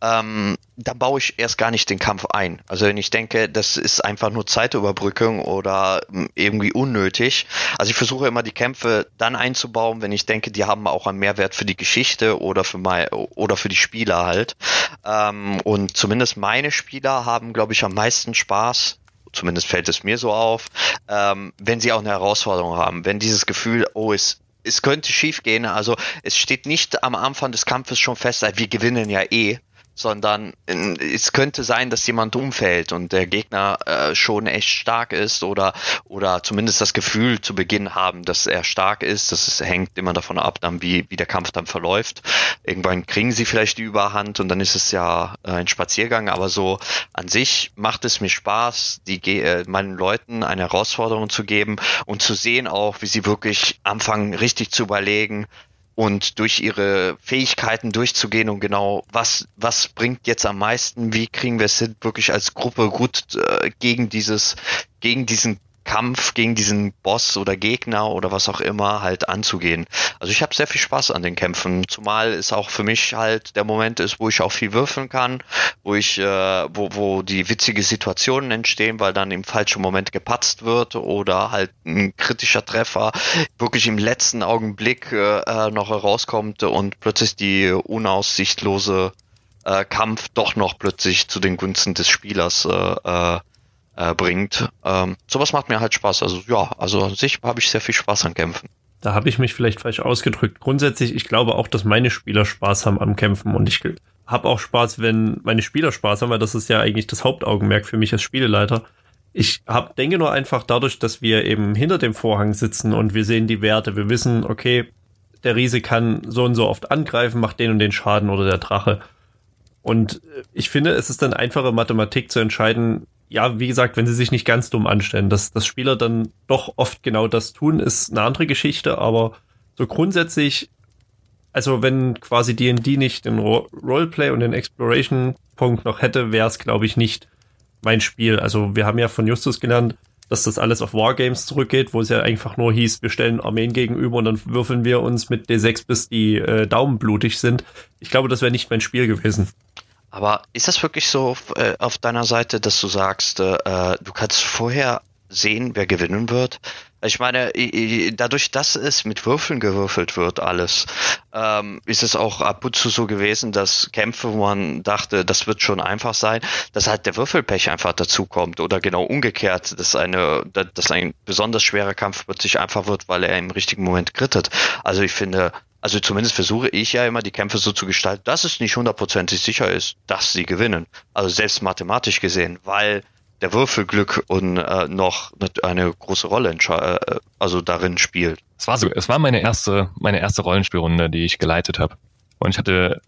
ähm, da baue ich erst gar nicht den Kampf ein. Also wenn ich denke, das ist einfach nur Zeitüberbrückung oder hm, irgendwie unnötig. Also ich versuche immer die Kämpfe dann einzubauen, wenn ich denke, die haben auch einen Mehrwert für die Geschichte oder für mein, oder für die Spieler halt. Ähm, und zumindest meine Spieler haben, glaube ich, am meisten Spaß zumindest fällt es mir so auf, ähm, wenn sie auch eine Herausforderung haben, wenn dieses Gefühl, oh, es, es könnte schief gehen, also es steht nicht am Anfang des Kampfes schon fest, wir gewinnen ja eh, sondern es könnte sein, dass jemand umfällt und der Gegner äh, schon echt stark ist oder oder zumindest das Gefühl zu Beginn haben, dass er stark ist. Das ist, hängt immer davon ab, dann wie wie der Kampf dann verläuft. Irgendwann kriegen sie vielleicht die Überhand und dann ist es ja äh, ein Spaziergang. Aber so an sich macht es mir Spaß, die äh, meinen Leuten eine Herausforderung zu geben und zu sehen auch, wie sie wirklich anfangen, richtig zu überlegen, und durch ihre Fähigkeiten durchzugehen und genau, was, was bringt jetzt am meisten, wie kriegen wir es hin, wirklich als Gruppe gut äh, gegen dieses, gegen diesen Kampf gegen diesen Boss oder Gegner oder was auch immer halt anzugehen. Also ich habe sehr viel Spaß an den Kämpfen, zumal es auch für mich halt der Moment ist, wo ich auch viel würfeln kann, wo ich, äh, wo, wo die witzige Situationen entstehen, weil dann im falschen Moment gepatzt wird oder halt ein kritischer Treffer wirklich im letzten Augenblick äh, äh noch herauskommt und plötzlich die unaussichtlose äh, Kampf doch noch plötzlich zu den Gunsten des Spielers äh, äh, äh, bringt. Ähm, sowas macht mir halt Spaß. Also ja, also an sich habe ich sehr viel Spaß an Kämpfen. Da habe ich mich vielleicht falsch ausgedrückt. Grundsätzlich, ich glaube auch, dass meine Spieler Spaß haben am Kämpfen und ich habe auch Spaß, wenn meine Spieler Spaß haben, weil das ist ja eigentlich das Hauptaugenmerk für mich als Spieleleiter. Ich hab, denke nur einfach dadurch, dass wir eben hinter dem Vorhang sitzen und wir sehen die Werte. Wir wissen, okay, der Riese kann so und so oft angreifen, macht den und den Schaden oder der Drache Und ich finde, es ist dann einfache Mathematik zu entscheiden, ja, wie gesagt, wenn sie sich nicht ganz dumm anstellen, dass, dass Spieler dann doch oft genau das tun, ist eine andere Geschichte, aber so grundsätzlich, also wenn quasi D&D nicht den Roleplay und den Exploration-Punkt noch hätte, wäre es, glaube ich, nicht mein Spiel. Also wir haben ja von Justus gelernt, dass das alles auf Wargames zurückgeht, wo es ja einfach nur hieß, wir stellen Armeen gegenüber und dann würfeln wir uns mit D6 bis die äh, Daumen blutig sind. Ich glaube, das wäre nicht mein Spiel gewesen. Aber ist das wirklich so äh, auf deiner Seite, dass du sagst, äh, du kannst vorher sehen, wer gewinnen wird? Ich meine, dadurch, dass es mit Würfeln gewürfelt wird, alles, ähm, ist es auch ab und zu so gewesen, dass Kämpfe, wo man dachte, das wird schon einfach sein, dass halt der Würfelpech einfach dazukommt oder genau umgekehrt, dass eine, dass ein besonders schwerer Kampf plötzlich einfach wird, weil er im richtigen Moment krittet. Also ich finde, also zumindest versuche ich ja immer die Kämpfe so zu gestalten, dass es nicht hundertprozentig sicher ist, dass sie gewinnen. Also selbst mathematisch gesehen, weil der Würfelglück und äh, noch eine große Rolle äh, also darin spielt. Es war so, es war meine erste, meine erste Rollenspielrunde, die ich geleitet habe. Und ich hatte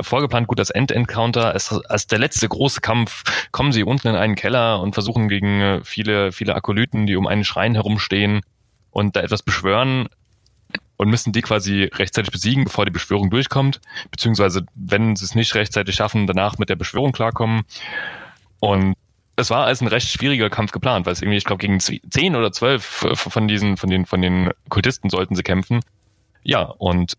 vorgeplant, gut, das End-Encounter, als, als der letzte große Kampf kommen sie unten in einen Keller und versuchen gegen äh, viele, viele Akolyten, die um einen Schrein herumstehen und da etwas beschwören, und müssen die quasi rechtzeitig besiegen, bevor die Beschwörung durchkommt, beziehungsweise wenn sie es nicht rechtzeitig schaffen, danach mit der Beschwörung klarkommen. Und es war als ein recht schwieriger Kampf geplant, weil es irgendwie, ich glaube, gegen zehn oder zwölf von diesen, von den, von den Kultisten sollten sie kämpfen. Ja, und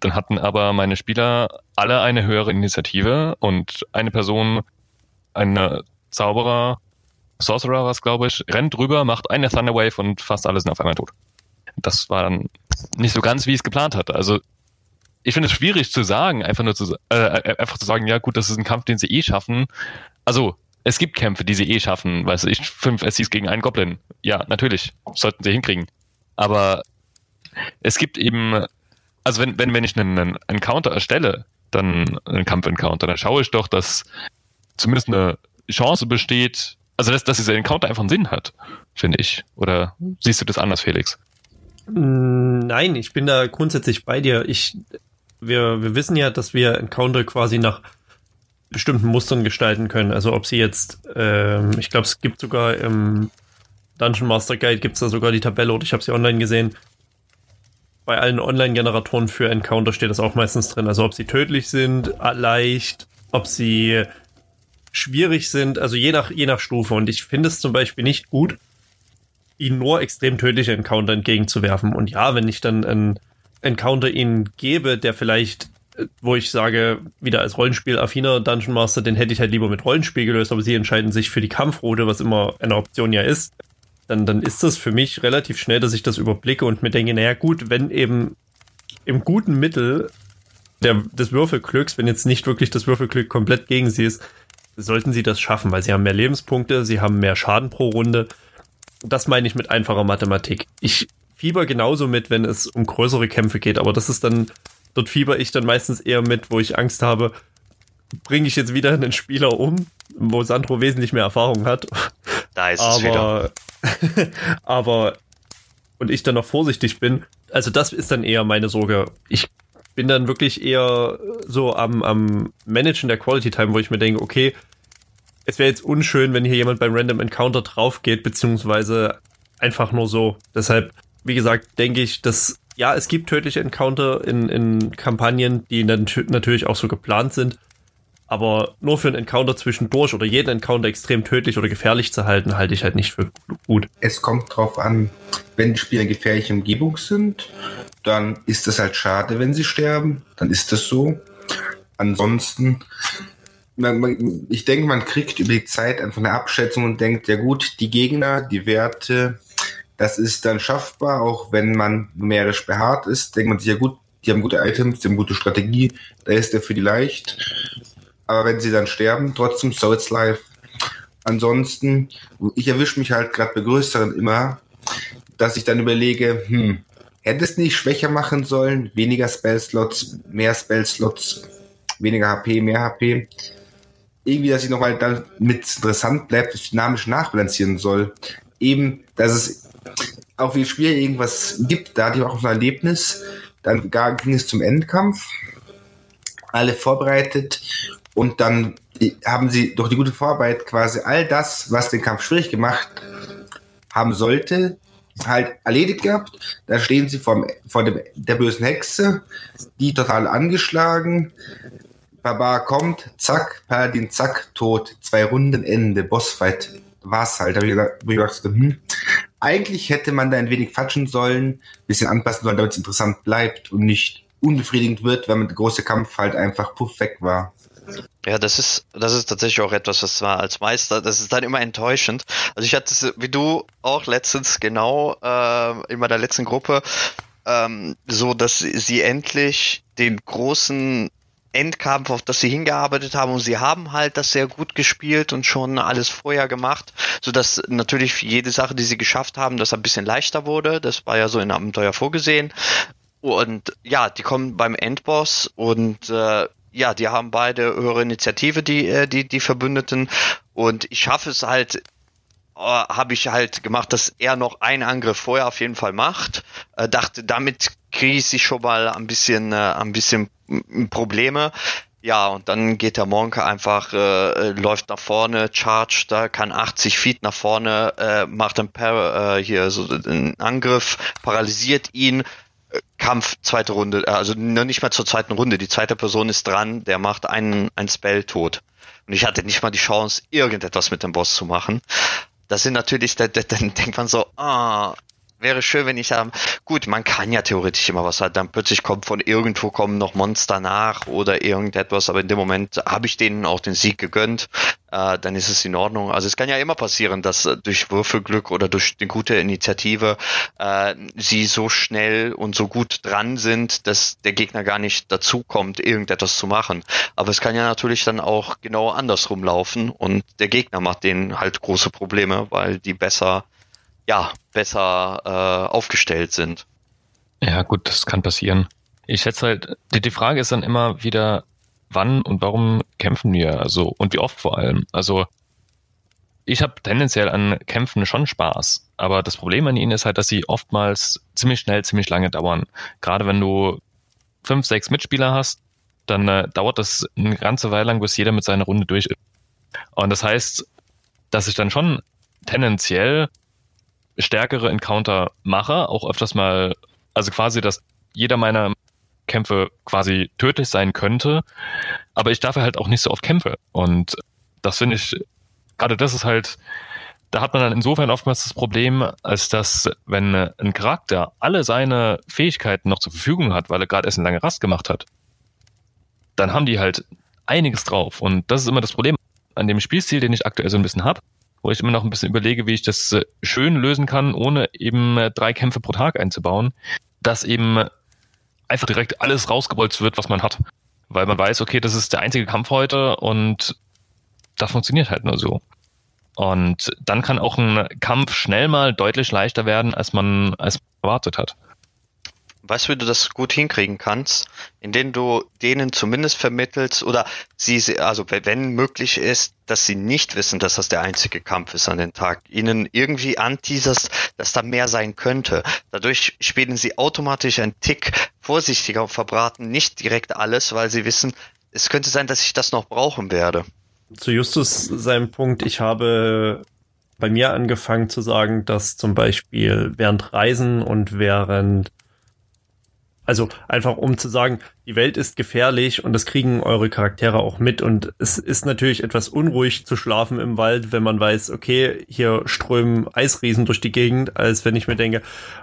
dann hatten aber meine Spieler alle eine höhere Initiative und eine Person, ein Zauberer, Sorcerer was glaube ich, rennt drüber, macht eine Thunderwave und fast alle sind auf einmal tot. Das war dann nicht so ganz, wie ich es geplant hatte. Also ich finde es schwierig zu sagen, einfach nur zu, äh, äh, einfach zu sagen, ja gut, das ist ein Kampf, den sie eh schaffen. Also es gibt Kämpfe, die sie eh schaffen, weiß ich, fünf SCs gegen einen Goblin. Ja, natürlich, sollten sie hinkriegen. Aber es gibt eben, also wenn, wenn, wenn ich einen, einen Encounter erstelle, dann einen Kampf-Encounter, dann schaue ich doch, dass zumindest eine Chance besteht, also dass, dass dieser Encounter einfach einen Sinn hat, finde ich. Oder siehst du das anders, Felix? Nein, ich bin da grundsätzlich bei dir. Ich, wir, wir wissen ja, dass wir Encounter quasi nach bestimmten Mustern gestalten können. Also ob sie jetzt, ähm, ich glaube, es gibt sogar im Dungeon Master Guide gibt es da sogar die Tabelle oder ich habe sie online gesehen. Bei allen Online-Generatoren für Encounter steht das auch meistens drin. Also ob sie tödlich sind, leicht, ob sie schwierig sind, also je nach, je nach Stufe. Und ich finde es zum Beispiel nicht gut, ihnen nur extrem tödliche Encounter entgegenzuwerfen. Und ja, wenn ich dann einen Encounter ihnen gebe, der vielleicht, äh, wo ich sage, wieder als Rollenspiel-affiner Dungeon Master, den hätte ich halt lieber mit Rollenspiel gelöst, aber sie entscheiden sich für die Kampfroute, was immer eine Option ja ist, dann, dann ist das für mich relativ schnell, dass ich das überblicke und mir denke, naja gut, wenn eben im guten Mittel der, des Würfelglücks, wenn jetzt nicht wirklich das Würfelglück komplett gegen sie ist, sollten sie das schaffen, weil sie haben mehr Lebenspunkte, sie haben mehr Schaden pro Runde das meine ich mit einfacher Mathematik. Ich fieber genauso mit, wenn es um größere Kämpfe geht, aber das ist dann, dort fieber ich dann meistens eher mit, wo ich Angst habe, bringe ich jetzt wieder einen Spieler um, wo Sandro wesentlich mehr Erfahrung hat. Da ist aber, es wieder. [LAUGHS] aber, und ich dann noch vorsichtig bin, also das ist dann eher meine Sorge. Ich bin dann wirklich eher so am, am Managen der Quality Time, wo ich mir denke, okay, es wäre jetzt unschön, wenn hier jemand beim Random Encounter drauf geht, beziehungsweise einfach nur so. Deshalb, wie gesagt, denke ich, dass ja, es gibt tödliche Encounter in, in Kampagnen, die natürlich auch so geplant sind. Aber nur für einen Encounter zwischendurch oder jeden Encounter extrem tödlich oder gefährlich zu halten, halte ich halt nicht für gut. Es kommt drauf an, wenn die Spieler in gefährlicher Umgebung sind, dann ist es halt schade, wenn sie sterben. Dann ist das so. Ansonsten ich denke, man kriegt über die Zeit einfach eine Abschätzung und denkt, ja gut, die Gegner, die Werte, das ist dann schaffbar, auch wenn man numerisch behaart ist, denkt man sich, ja gut, die haben gute Items, die haben gute Strategie, da ist der für die leicht. Aber wenn sie dann sterben, trotzdem so it's life. Ansonsten, ich erwische mich halt gerade bei größeren immer, dass ich dann überlege, hm, hätte es nicht schwächer machen sollen, weniger Spellslots, mehr Spellslots, weniger HP, mehr HP irgendwie, dass ich nochmal dann mit interessant bleibt, das dynamisch nachbalancieren soll. Eben, dass es auch wie Spiel irgendwas gibt, da hatte ich auch so ein Erlebnis. Dann ging es zum Endkampf. Alle vorbereitet Und dann haben sie durch die gute Vorarbeit quasi all das, was den Kampf schwierig gemacht haben sollte, halt erledigt gehabt. Da stehen sie vor, vor dem, der bösen Hexe, die total angeschlagen. Barbar kommt, zack, Paladin, zack, tot. Zwei Runden, Ende, Bossfight. War's halt. Da habe ich gesagt, ich gedacht, hm, eigentlich hätte man da ein wenig fatschen sollen, bisschen anpassen sollen, damit es interessant bleibt und nicht unbefriedigend wird, wenn man der große Kampf halt einfach puff weg war. Ja, das ist, das ist tatsächlich auch etwas, was zwar als Meister, das ist dann immer enttäuschend. Also ich hatte es, wie du auch letztens genau äh, in meiner letzten Gruppe, ähm, so dass sie endlich den großen Endkampf, auf das sie hingearbeitet haben und sie haben halt das sehr gut gespielt und schon alles vorher gemacht, so dass natürlich jede Sache, die sie geschafft haben, das ein bisschen leichter wurde. Das war ja so in Abenteuer vorgesehen. Und ja, die kommen beim Endboss und äh, ja, die haben beide höhere Initiative, die, äh, die, die Verbündeten. Und ich schaffe es halt, äh, habe ich halt gemacht, dass er noch einen Angriff vorher auf jeden Fall macht. Äh, dachte, damit kriege ich schon mal ein bisschen, äh, ein bisschen Probleme. Ja, und dann geht der Monk einfach, äh, läuft nach vorne, charged, da kann 80 Feet nach vorne, äh, macht ein Par äh, hier so einen Angriff, paralysiert ihn, Kampf, zweite Runde, äh, also noch nicht mal zur zweiten Runde. Die zweite Person ist dran, der macht einen, ein Spell tot. Und ich hatte nicht mal die Chance, irgendetwas mit dem Boss zu machen. Das sind natürlich, dann denkt man so, ah, wäre schön, wenn ich sagen, gut, man kann ja theoretisch immer was halt, dann plötzlich kommt von irgendwo kommen noch Monster nach oder irgendetwas, aber in dem Moment habe ich denen auch den Sieg gegönnt, äh, dann ist es in Ordnung. Also es kann ja immer passieren, dass äh, durch Würfelglück oder durch eine gute Initiative äh, sie so schnell und so gut dran sind, dass der Gegner gar nicht dazu kommt, irgendetwas zu machen. Aber es kann ja natürlich dann auch genau andersrum laufen und der Gegner macht denen halt große Probleme, weil die besser ja, besser äh, aufgestellt sind. Ja, gut, das kann passieren. Ich schätze halt, die, die Frage ist dann immer wieder, wann und warum kämpfen wir? Also, und wie oft vor allem? Also, ich habe tendenziell an Kämpfen schon Spaß, aber das Problem an ihnen ist halt, dass sie oftmals ziemlich schnell, ziemlich lange dauern. Gerade wenn du fünf, sechs Mitspieler hast, dann äh, dauert das eine ganze Weile lang, bis jeder mit seiner Runde durch ist. Und das heißt, dass ich dann schon tendenziell stärkere Encounter mache, auch öfters mal, also quasi, dass jeder meiner Kämpfe quasi tödlich sein könnte, aber ich dafür halt auch nicht so oft kämpfe. Und das finde ich, gerade das ist halt, da hat man dann insofern oftmals das Problem, als dass, wenn ein Charakter alle seine Fähigkeiten noch zur Verfügung hat, weil er gerade erst eine lange Rast gemacht hat, dann haben die halt einiges drauf. Und das ist immer das Problem an dem Spielstil, den ich aktuell so ein bisschen habe wo ich immer noch ein bisschen überlege, wie ich das äh, schön lösen kann, ohne eben äh, drei Kämpfe pro Tag einzubauen, dass eben einfach direkt alles rausgebolzt wird, was man hat. Weil man weiß, okay, das ist der einzige Kampf heute und das funktioniert halt nur so. Und dann kann auch ein Kampf schnell mal deutlich leichter werden, als man, als man erwartet hat. Weißt du, wie du das gut hinkriegen kannst, indem du denen zumindest vermittelst oder sie, also wenn möglich ist, dass sie nicht wissen, dass das der einzige Kampf ist an den Tag, ihnen irgendwie anteaserst, dass da mehr sein könnte. Dadurch spielen sie automatisch einen Tick vorsichtiger und verbraten nicht direkt alles, weil sie wissen, es könnte sein, dass ich das noch brauchen werde. Zu Justus seinem Punkt, ich habe bei mir angefangen zu sagen, dass zum Beispiel während Reisen und während also einfach um zu sagen, die Welt ist gefährlich und das kriegen eure Charaktere auch mit. Und es ist natürlich etwas unruhig zu schlafen im Wald, wenn man weiß, okay, hier strömen Eisriesen durch die Gegend, als wenn ich mir denke,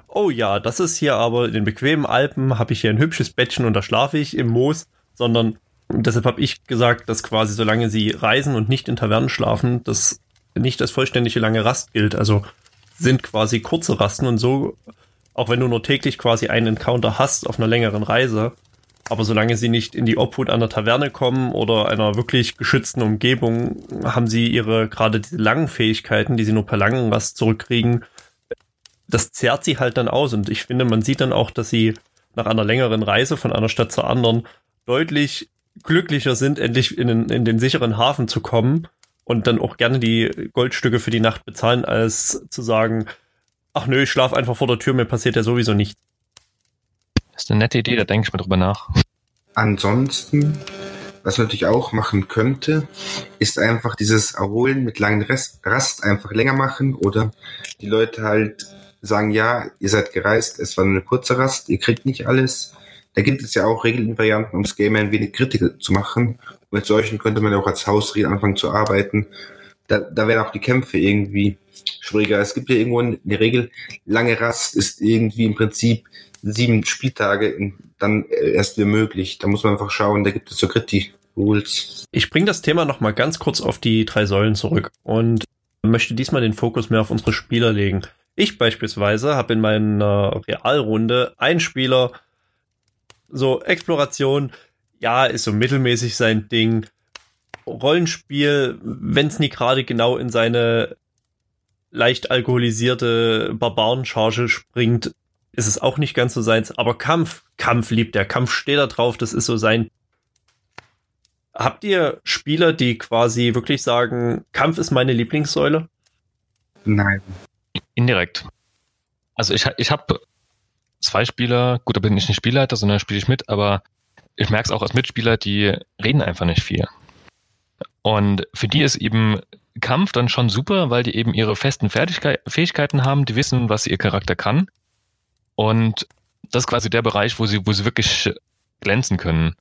oh ja, das ist hier aber in den bequemen Alpen, habe ich hier ein hübsches Bettchen und da schlafe ich im Moos, sondern deshalb habe ich gesagt, dass quasi solange sie reisen und nicht in Tavernen schlafen, das nicht als vollständige lange Rast gilt. Also sind quasi kurze Rasten und so auch wenn du nur täglich quasi einen Encounter hast auf einer längeren Reise. Aber solange sie nicht in die Obhut einer Taverne kommen oder einer wirklich geschützten Umgebung, haben sie ihre gerade diese langen Fähigkeiten, die sie nur per langen Rast zurückkriegen. Das zerrt sie halt dann aus. Und ich finde, man sieht dann auch, dass sie nach einer längeren Reise von einer Stadt zur anderen deutlich glücklicher sind, endlich in den, in den sicheren Hafen zu kommen und dann auch gerne die Goldstücke für die Nacht bezahlen, als zu sagen, ach nö, ich schlaf einfach vor der Tür, mir passiert ja sowieso nichts. Das ist eine nette Idee, da denke ich mal drüber nach. Ansonsten was man natürlich auch machen könnte, ist einfach dieses Erholen mit langen Rest, Rast einfach länger machen oder die Leute halt sagen, ja, ihr seid gereist, es war nur eine kurze Rast, ihr kriegt nicht alles. Da gibt es ja auch Regelvarianten, um das Game ein wenig kritiker zu machen. Und mit solchen könnte man auch als Hausregel anfangen zu arbeiten. Da, da wären auch die Kämpfe irgendwie schwieriger. Es gibt ja irgendwo eine Regel, lange Rast ist irgendwie im Prinzip sieben Spieltage dann erst wieder möglich. Da muss man einfach schauen, da gibt es so Kritik-Rules. Ich bringe das Thema nochmal ganz kurz auf die drei Säulen zurück und möchte diesmal den Fokus mehr auf unsere Spieler legen. Ich beispielsweise habe in meiner Realrunde einen Spieler, so Exploration, ja, ist so mittelmäßig sein Ding. Rollenspiel, wenn es nie gerade genau in seine leicht alkoholisierte Barbarencharge springt, ist es auch nicht ganz so seins. Aber Kampf, Kampf liebt der. Kampf steht da drauf, das ist so sein. Habt ihr Spieler, die quasi wirklich sagen, Kampf ist meine Lieblingssäule? Nein. Indirekt. Also ich, ich habe zwei Spieler, gut, da bin ich nicht Spielleiter, sondern spiele ich mit, aber ich merke es auch als Mitspieler, die reden einfach nicht viel. Und für die ist eben Kampf dann schon super, weil die eben ihre festen Fähigkeiten haben, die wissen, was ihr Charakter kann. Und das ist quasi der Bereich, wo sie, wo sie wirklich glänzen können.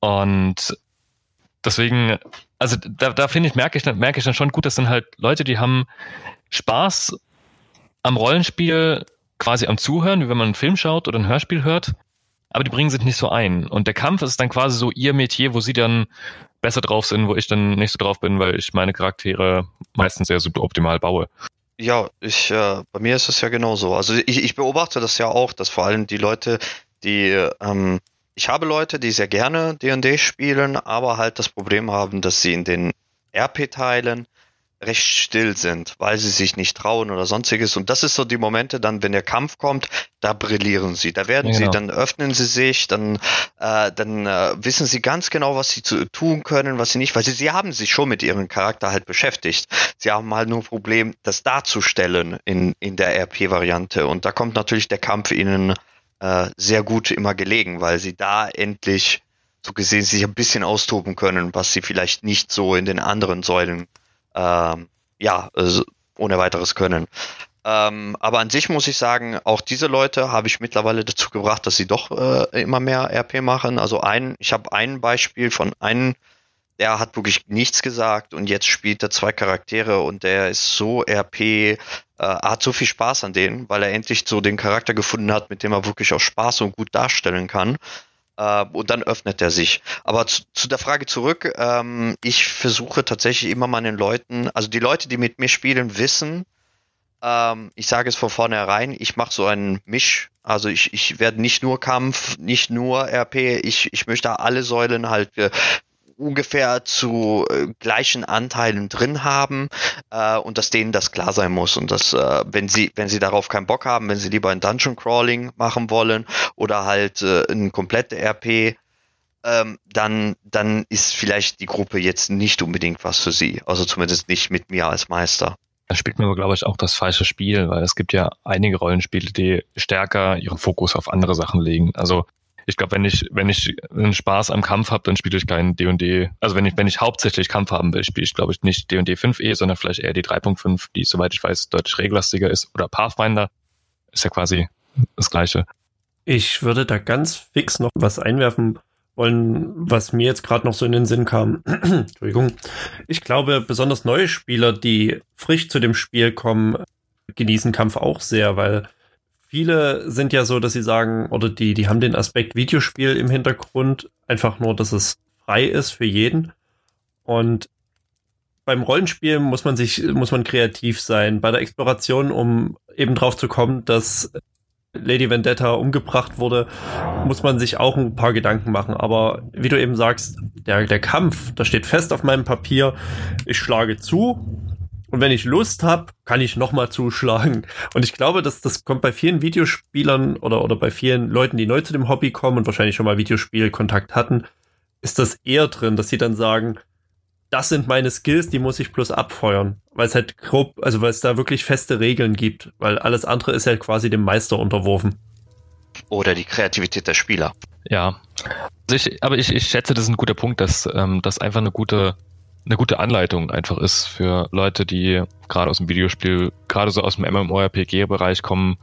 Und deswegen, also da, da finde ich, merke ich, merke ich dann schon gut, das sind halt Leute, die haben Spaß am Rollenspiel, quasi am Zuhören, wie wenn man einen Film schaut oder ein Hörspiel hört, aber die bringen sich nicht so ein. Und der Kampf ist dann quasi so ihr Metier, wo sie dann besser drauf sind, wo ich dann nicht so drauf bin, weil ich meine Charaktere meistens sehr super optimal baue. Ja, ich, äh, bei mir ist es ja genauso. Also ich, ich beobachte das ja auch, dass vor allem die Leute, die, ähm, ich habe Leute, die sehr gerne D&D spielen, aber halt das Problem haben, dass sie in den RP-Teilen recht still sind, weil sie sich nicht trauen oder sonstiges. Und das ist so die Momente dann, wenn der Kampf kommt, da brillieren sie. Da werden ja, genau. sie, dann öffnen sie sich, dann, äh, dann äh, wissen sie ganz genau, was sie zu tun können, was sie nicht, weil sie, sie haben sich schon mit ihrem Charakter halt beschäftigt. Sie haben halt nur ein Problem, das darzustellen in, in der RP-Variante. Und da kommt natürlich der Kampf ihnen äh, sehr gut immer gelegen, weil sie da endlich so gesehen sich ein bisschen austoben können, was sie vielleicht nicht so in den anderen Säulen ähm, ja, also ohne weiteres können. Ähm, aber an sich muss ich sagen, auch diese Leute habe ich mittlerweile dazu gebracht, dass sie doch äh, immer mehr RP machen. Also ein, ich habe ein Beispiel von einem, der hat wirklich nichts gesagt und jetzt spielt er zwei Charaktere und der ist so RP, äh, hat so viel Spaß an denen, weil er endlich so den Charakter gefunden hat, mit dem er wirklich auch Spaß und gut darstellen kann. Äh, und dann öffnet er sich. Aber zu, zu der Frage zurück, ähm, ich versuche tatsächlich immer meinen Leuten, also die Leute, die mit mir spielen, wissen, ähm, ich sage es von vornherein, ich mache so einen Misch. Also ich, ich werde nicht nur Kampf, nicht nur RP, ich, ich möchte alle Säulen halt äh, ungefähr zu äh, gleichen Anteilen drin haben äh, und dass denen das klar sein muss und dass äh, wenn sie wenn sie darauf keinen Bock haben, wenn sie lieber ein Dungeon Crawling machen wollen oder halt äh, ein komplette RP ähm, dann, dann ist vielleicht die Gruppe jetzt nicht unbedingt was für sie. Also zumindest nicht mit mir als Meister. Da spielt man aber, glaube ich, auch das falsche Spiel, weil es gibt ja einige Rollenspiele, die stärker ihren Fokus auf andere Sachen legen. Also ich glaube, wenn ich, wenn ich einen Spaß am Kampf habe, dann spiele ich keinen D&D. Also wenn ich, wenn ich hauptsächlich Kampf haben will, spiele ich, glaube ich, nicht D&D 5e, sondern vielleicht eher die 3.5, die, soweit ich weiß, deutlich regellastiger ist. Oder Pathfinder. Ist ja quasi das Gleiche. Ich würde da ganz fix noch was einwerfen wollen, was mir jetzt gerade noch so in den Sinn kam. [CLEARS THROAT] Entschuldigung. Ich glaube, besonders neue Spieler, die frisch zu dem Spiel kommen, genießen Kampf auch sehr, weil Viele sind ja so, dass sie sagen, oder die, die haben den Aspekt Videospiel im Hintergrund, einfach nur, dass es frei ist für jeden. Und beim Rollenspiel muss man sich, muss man kreativ sein. Bei der Exploration, um eben drauf zu kommen, dass Lady Vendetta umgebracht wurde, muss man sich auch ein paar Gedanken machen. Aber wie du eben sagst, der, der Kampf, da steht fest auf meinem Papier, ich schlage zu, und wenn ich Lust habe, kann ich nochmal zuschlagen. Und ich glaube, dass das kommt bei vielen Videospielern oder, oder bei vielen Leuten, die neu zu dem Hobby kommen und wahrscheinlich schon mal Videospielkontakt hatten, ist das eher drin, dass sie dann sagen, das sind meine Skills, die muss ich bloß abfeuern. Weil es halt grob, also weil es da wirklich feste Regeln gibt. Weil alles andere ist halt quasi dem Meister unterworfen. Oder die Kreativität der Spieler. Ja. Also ich, aber ich, ich schätze, das ist ein guter Punkt, dass ähm, das einfach eine gute, eine gute Anleitung einfach ist für Leute, die gerade aus dem Videospiel, gerade so aus dem MMORPG-Bereich kommen.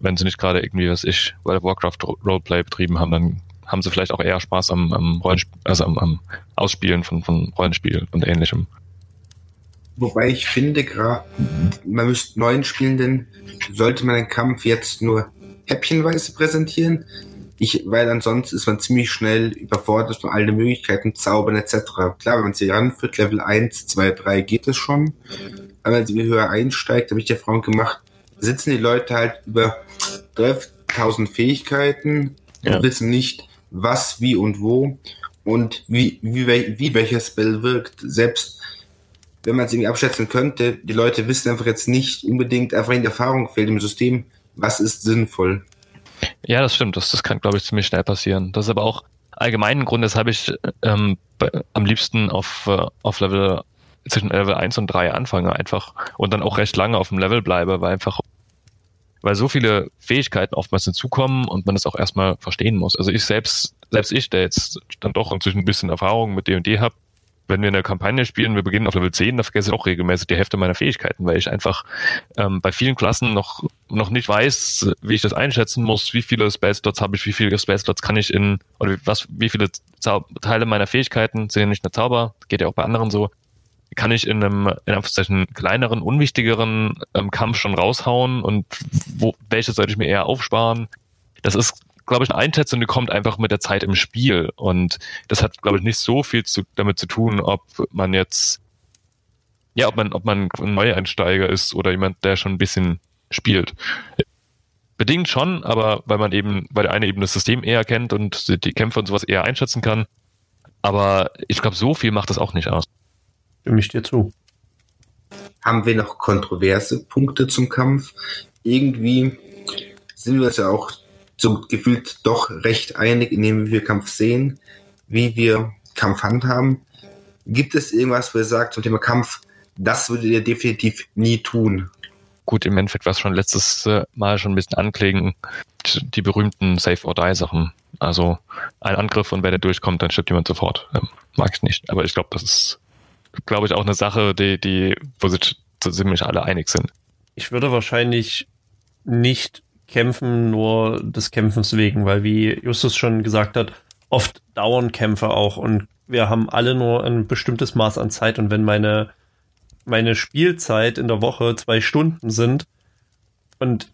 Wenn sie nicht gerade irgendwie, was ich, of Warcraft Roleplay betrieben haben, dann haben sie vielleicht auch eher Spaß am, am Rollenspiel, also am, am Ausspielen von, von Rollenspiel und ähnlichem. Wobei ich finde, gerade man müsste neuen Spielenden, sollte man den Kampf jetzt nur häppchenweise präsentieren. Ich, weil ansonsten ist man ziemlich schnell überfordert von allen Möglichkeiten, Zaubern etc. Klar, wenn man sie ranführt, Level 1, 2, 3 geht es schon. Aber wenn sie höher einsteigt, habe ich der Frau gemacht, sitzen die Leute halt über 12.000 Fähigkeiten ja. und wissen nicht, was, wie und wo und wie, wie, wie welcher Spell wirkt. Selbst wenn man es irgendwie abschätzen könnte, die Leute wissen einfach jetzt nicht unbedingt, einfach in der Erfahrung fehlt im System, was ist sinnvoll. Ja, das stimmt. Das, das kann, glaube ich, ziemlich schnell passieren. Das ist aber auch allgemeinen Grund, weshalb ich ähm, bei, am liebsten auf, äh, auf Level zwischen Level 1 und 3 anfange einfach und dann auch recht lange auf dem Level bleibe, weil einfach weil so viele Fähigkeiten oftmals hinzukommen und man das auch erstmal verstehen muss. Also ich selbst, selbst ich, der jetzt dann doch inzwischen ein bisschen Erfahrung mit D&D habe, wenn wir eine Kampagne spielen, wir beginnen auf Level 10, da vergesse ich auch regelmäßig die Hälfte meiner Fähigkeiten, weil ich einfach ähm, bei vielen Klassen noch, noch nicht weiß, wie ich das einschätzen muss, wie viele Spellslots habe ich, wie viele Spellslots kann ich in, oder was, wie viele Zau Teile meiner Fähigkeiten sind ja nicht nur Zauber, geht ja auch bei anderen so, kann ich in einem, in Anführungszeichen, kleineren, unwichtigeren ähm, Kampf schon raushauen und wo, welche sollte ich mir eher aufsparen? Das ist glaube ich, eine Einschätzung, die kommt einfach mit der Zeit im Spiel. Und das hat, glaube ich, nicht so viel zu, damit zu tun, ob man jetzt, ja, ob man, ob man ein Neueinsteiger ist oder jemand, der schon ein bisschen spielt. Bedingt schon, aber weil man eben, weil der eine eben das System eher kennt und die Kämpfe und sowas eher einschätzen kann. Aber ich glaube, so viel macht das auch nicht aus. Stimme ich dir zu. Haben wir noch kontroverse Punkte zum Kampf? Irgendwie sind wir uns ja auch so gefühlt doch recht einig in dem, wie wir Kampf sehen, wie wir Kampf handhaben. Gibt es irgendwas, wo ihr sagt zum Thema Kampf, das würdet ihr definitiv nie tun? Gut, im Endeffekt war es schon letztes äh, Mal schon ein bisschen anklingen, die berühmten Save or Die Sachen. Also ein Angriff und wenn der durchkommt, dann stirbt jemand sofort. Ähm, mag ich nicht. Aber ich glaube, das ist, glaube ich, auch eine Sache, die, die, wo sich ziemlich alle einig sind. Ich würde wahrscheinlich nicht kämpfen nur des Kämpfens wegen, weil wie Justus schon gesagt hat, oft dauern Kämpfe auch und wir haben alle nur ein bestimmtes Maß an Zeit und wenn meine meine Spielzeit in der Woche zwei Stunden sind und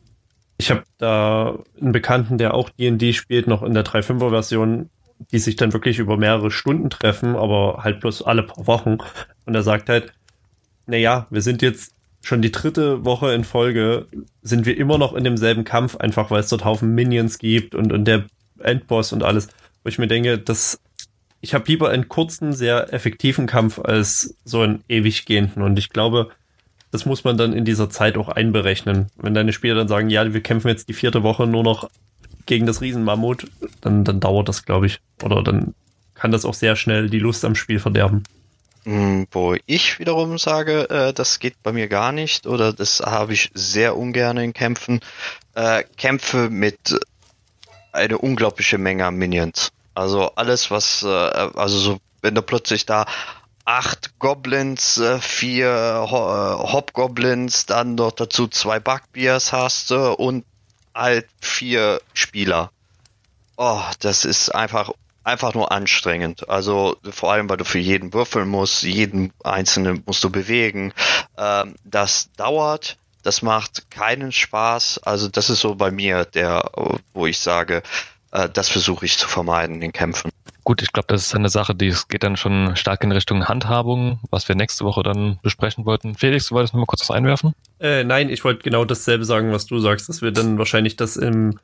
ich habe da einen Bekannten, der auch D&D spielt, noch in der 3.5er Version, die sich dann wirklich über mehrere Stunden treffen, aber halt bloß alle paar Wochen. Und er sagt halt, naja, wir sind jetzt schon die dritte Woche in Folge sind wir immer noch in demselben Kampf, einfach weil es dort Haufen Minions gibt und, und der Endboss und alles. Wo ich mir denke, dass ich habe lieber einen kurzen, sehr effektiven Kampf als so einen ewig gehenden. Und ich glaube, das muss man dann in dieser Zeit auch einberechnen. Wenn deine Spieler dann sagen, ja, wir kämpfen jetzt die vierte Woche nur noch gegen das Riesenmammut, dann, dann dauert das, glaube ich. Oder dann kann das auch sehr schnell die Lust am Spiel verderben. Hm, wo ich wiederum sage, äh, das geht bei mir gar nicht oder das habe ich sehr ungern in Kämpfen. Äh, Kämpfe mit eine unglaubliche Menge an Minions. Also alles, was, äh, also so, wenn du plötzlich da acht Goblins, äh, vier äh, Hobgoblins, dann noch dazu zwei Bugbears hast äh, und halt vier Spieler. Oh, das ist einfach einfach nur anstrengend. Also vor allem, weil du für jeden würfeln musst, jeden einzelnen musst du bewegen. Ähm, das dauert, das macht keinen Spaß. Also das ist so bei mir der, wo ich sage, äh, das versuche ich zu vermeiden in Kämpfen. Gut, ich glaube, das ist eine Sache, die es geht dann schon stark in Richtung Handhabung, was wir nächste Woche dann besprechen wollten. Felix, du wolltest noch mal kurz was einwerfen? Äh, nein, ich wollte genau dasselbe sagen, was du sagst, dass wir dann wahrscheinlich das im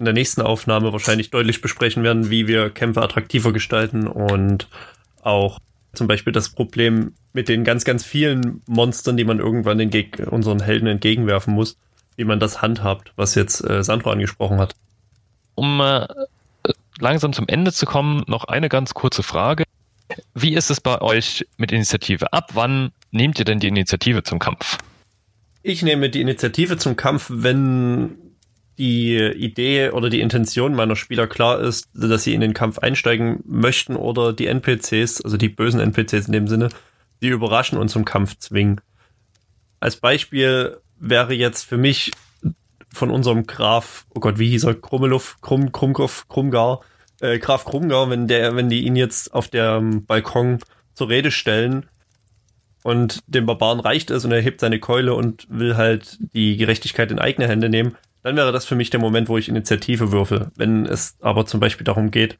in der nächsten Aufnahme wahrscheinlich deutlich besprechen werden, wie wir Kämpfe attraktiver gestalten und auch zum Beispiel das Problem mit den ganz, ganz vielen Monstern, die man irgendwann den Geg unseren Helden entgegenwerfen muss, wie man das handhabt, was jetzt äh, Sandro angesprochen hat. Um äh, langsam zum Ende zu kommen, noch eine ganz kurze Frage. Wie ist es bei euch mit Initiative? Ab wann nehmt ihr denn die Initiative zum Kampf? Ich nehme die Initiative zum Kampf, wenn die Idee oder die Intention meiner Spieler klar ist, dass sie in den Kampf einsteigen möchten oder die NPCs, also die bösen NPCs in dem Sinne, die überraschen und zum Kampf zwingen. Als Beispiel wäre jetzt für mich von unserem Graf, oh Gott, wie hieß er, Krummeluff, Krumm, Krumkopf, Krumgar, äh, Graf Krumgar, wenn der, wenn die ihn jetzt auf dem Balkon zur Rede stellen und dem Barbaren reicht es und er hebt seine Keule und will halt die Gerechtigkeit in eigene Hände nehmen, dann wäre das für mich der Moment, wo ich Initiative würfel. Wenn es aber zum Beispiel darum geht,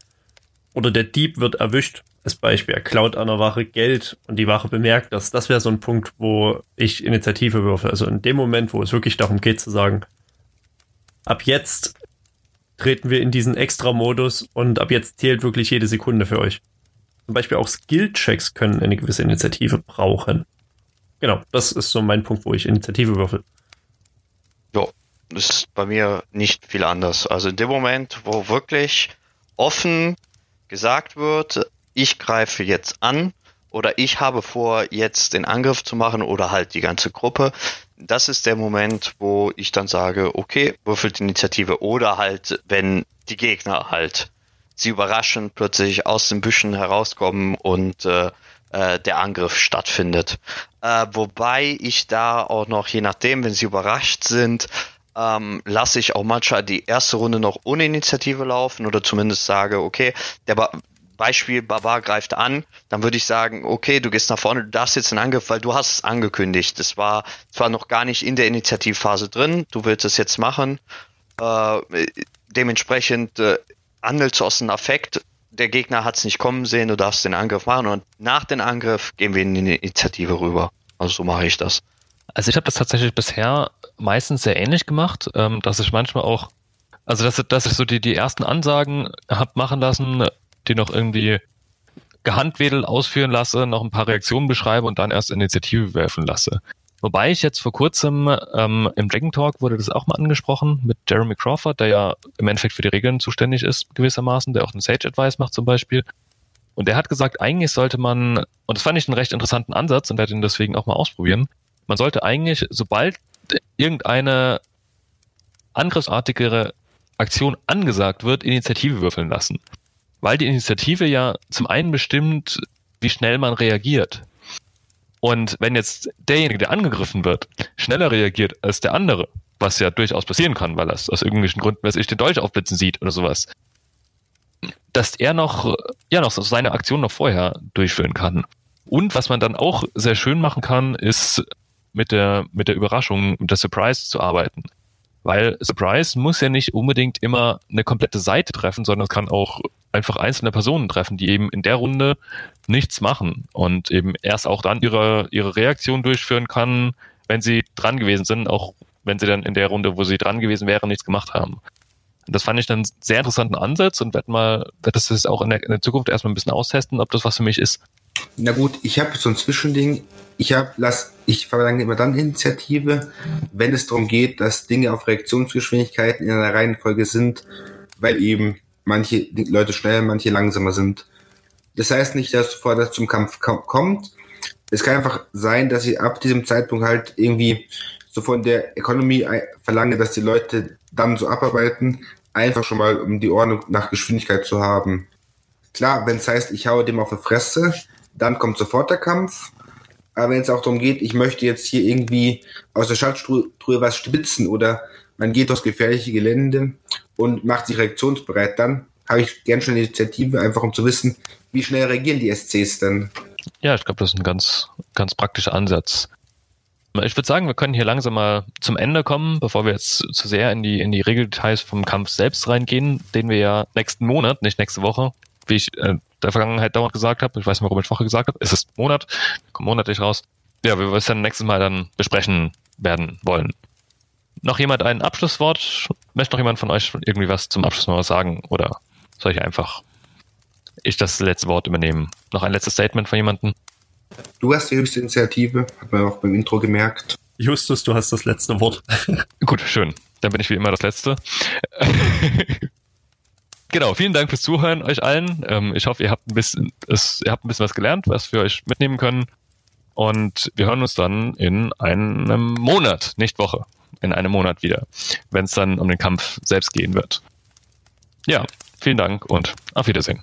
oder der Dieb wird erwischt, als Beispiel, er klaut einer Wache Geld und die Wache bemerkt das, das wäre so ein Punkt, wo ich Initiative würfe. Also in dem Moment, wo es wirklich darum geht zu sagen, ab jetzt treten wir in diesen Extra-Modus und ab jetzt zählt wirklich jede Sekunde für euch. Zum Beispiel auch Skill-Checks können eine gewisse Initiative brauchen. Genau, das ist so mein Punkt, wo ich Initiative würfel. Ist bei mir nicht viel anders. Also in dem Moment, wo wirklich offen gesagt wird, ich greife jetzt an oder ich habe vor, jetzt den Angriff zu machen oder halt die ganze Gruppe, das ist der Moment, wo ich dann sage, okay, würfelt Initiative oder halt, wenn die Gegner halt sie überraschend plötzlich aus den Büschen herauskommen und äh, äh, der Angriff stattfindet. Äh, wobei ich da auch noch, je nachdem, wenn sie überrascht sind, ähm, lasse ich auch manchmal die erste Runde noch ohne Initiative laufen oder zumindest sage, okay, der ba Beispiel Barbar greift an, dann würde ich sagen, okay, du gehst nach vorne, du darfst jetzt einen Angriff, weil du hast es angekündigt. Das war zwar noch gar nicht in der Initiativphase drin, du willst es jetzt machen. Äh, dementsprechend äh, handelst du aus dem Affekt, der Gegner hat es nicht kommen sehen, du darfst den Angriff machen und nach dem Angriff gehen wir in die Initiative rüber. Also so mache ich das. Also ich habe das tatsächlich bisher meistens sehr ähnlich gemacht, ähm, dass ich manchmal auch, also dass, dass ich so die, die ersten Ansagen habe machen lassen, die noch irgendwie gehandwedelt ausführen lasse, noch ein paar Reaktionen beschreibe und dann erst Initiative werfen lasse. Wobei ich jetzt vor kurzem ähm, im Dragon Talk wurde das auch mal angesprochen mit Jeremy Crawford, der ja im Endeffekt für die Regeln zuständig ist, gewissermaßen, der auch einen Sage Advice macht zum Beispiel. Und der hat gesagt, eigentlich sollte man, und das fand ich einen recht interessanten Ansatz und werde ihn deswegen auch mal ausprobieren, man sollte eigentlich, sobald irgendeine angriffsartigere Aktion angesagt wird, Initiative würfeln lassen weil die Initiative ja zum einen bestimmt, wie schnell man reagiert. Und wenn jetzt derjenige, der angegriffen wird, schneller reagiert als der andere, was ja durchaus passieren kann, weil er aus irgendwelchen Gründen, weiß ich, den Dolch aufblitzen sieht oder sowas, dass er noch, ja, noch seine Aktion noch vorher durchführen kann. Und was man dann auch sehr schön machen kann, ist mit der, mit der Überraschung, mit der Surprise zu arbeiten. Weil Surprise muss ja nicht unbedingt immer eine komplette Seite treffen, sondern es kann auch einfach einzelne Personen treffen, die eben in der Runde nichts machen und eben erst auch dann ihre, ihre Reaktion durchführen kann, wenn sie dran gewesen sind, auch wenn sie dann in der Runde, wo sie dran gewesen wären, nichts gemacht haben. Das fand ich dann einen sehr interessanten Ansatz und werde mal, werde das auch in der, in der Zukunft erstmal ein bisschen austesten, ob das was für mich ist. Na gut, ich habe so ein Zwischending. Ich habe, lass, ich verlange immer dann Initiative, wenn es darum geht, dass Dinge auf Reaktionsgeschwindigkeiten in einer Reihenfolge sind, weil eben manche Leute schneller, manche langsamer sind. Das heißt nicht, dass sofort das zum Kampf kommt. Es kann einfach sein, dass ich ab diesem Zeitpunkt halt irgendwie so von der Economy verlange, dass die Leute dann so abarbeiten, einfach schon mal um die Ohren nach Geschwindigkeit zu haben. Klar, wenn es heißt, ich haue dem auf die Fresse, dann kommt sofort der Kampf. Aber wenn es auch darum geht, ich möchte jetzt hier irgendwie aus der Schaltstruhe was spitzen oder man geht aufs gefährliche Gelände und macht sich reaktionsbereit, dann habe ich gern schon Initiative, einfach um zu wissen, wie schnell reagieren die SCs denn. Ja, ich glaube, das ist ein ganz, ganz praktischer Ansatz. Ich würde sagen, wir können hier langsam mal zum Ende kommen, bevor wir jetzt zu sehr in die, in die Regeldetails vom Kampf selbst reingehen, den wir ja nächsten Monat, nicht nächste Woche, wie ich äh, der Vergangenheit dauernd gesagt habe, ich weiß nicht, warum ich Woche gesagt habe, es ist Monat, kommen monatlich raus. Ja, wir es dann nächstes Mal dann besprechen werden wollen. Noch jemand ein Abschlusswort? Möchte noch jemand von euch irgendwie was zum Abschluss noch was sagen? Oder soll ich einfach ich das letzte Wort übernehmen? Noch ein letztes Statement von jemandem? Du hast die höchste Initiative, hat man auch beim Intro gemerkt. Justus, du hast das letzte Wort. [LAUGHS] Gut, schön. Dann bin ich wie immer das Letzte. [LAUGHS] genau, vielen Dank fürs Zuhören euch allen. Ähm, ich hoffe, ihr habt ein bisschen, es, ihr habt ein bisschen was gelernt, was wir euch mitnehmen können. Und wir hören uns dann in einem Monat, nicht Woche, in einem Monat wieder, wenn es dann um den Kampf selbst gehen wird. Ja, vielen Dank und auf Wiedersehen.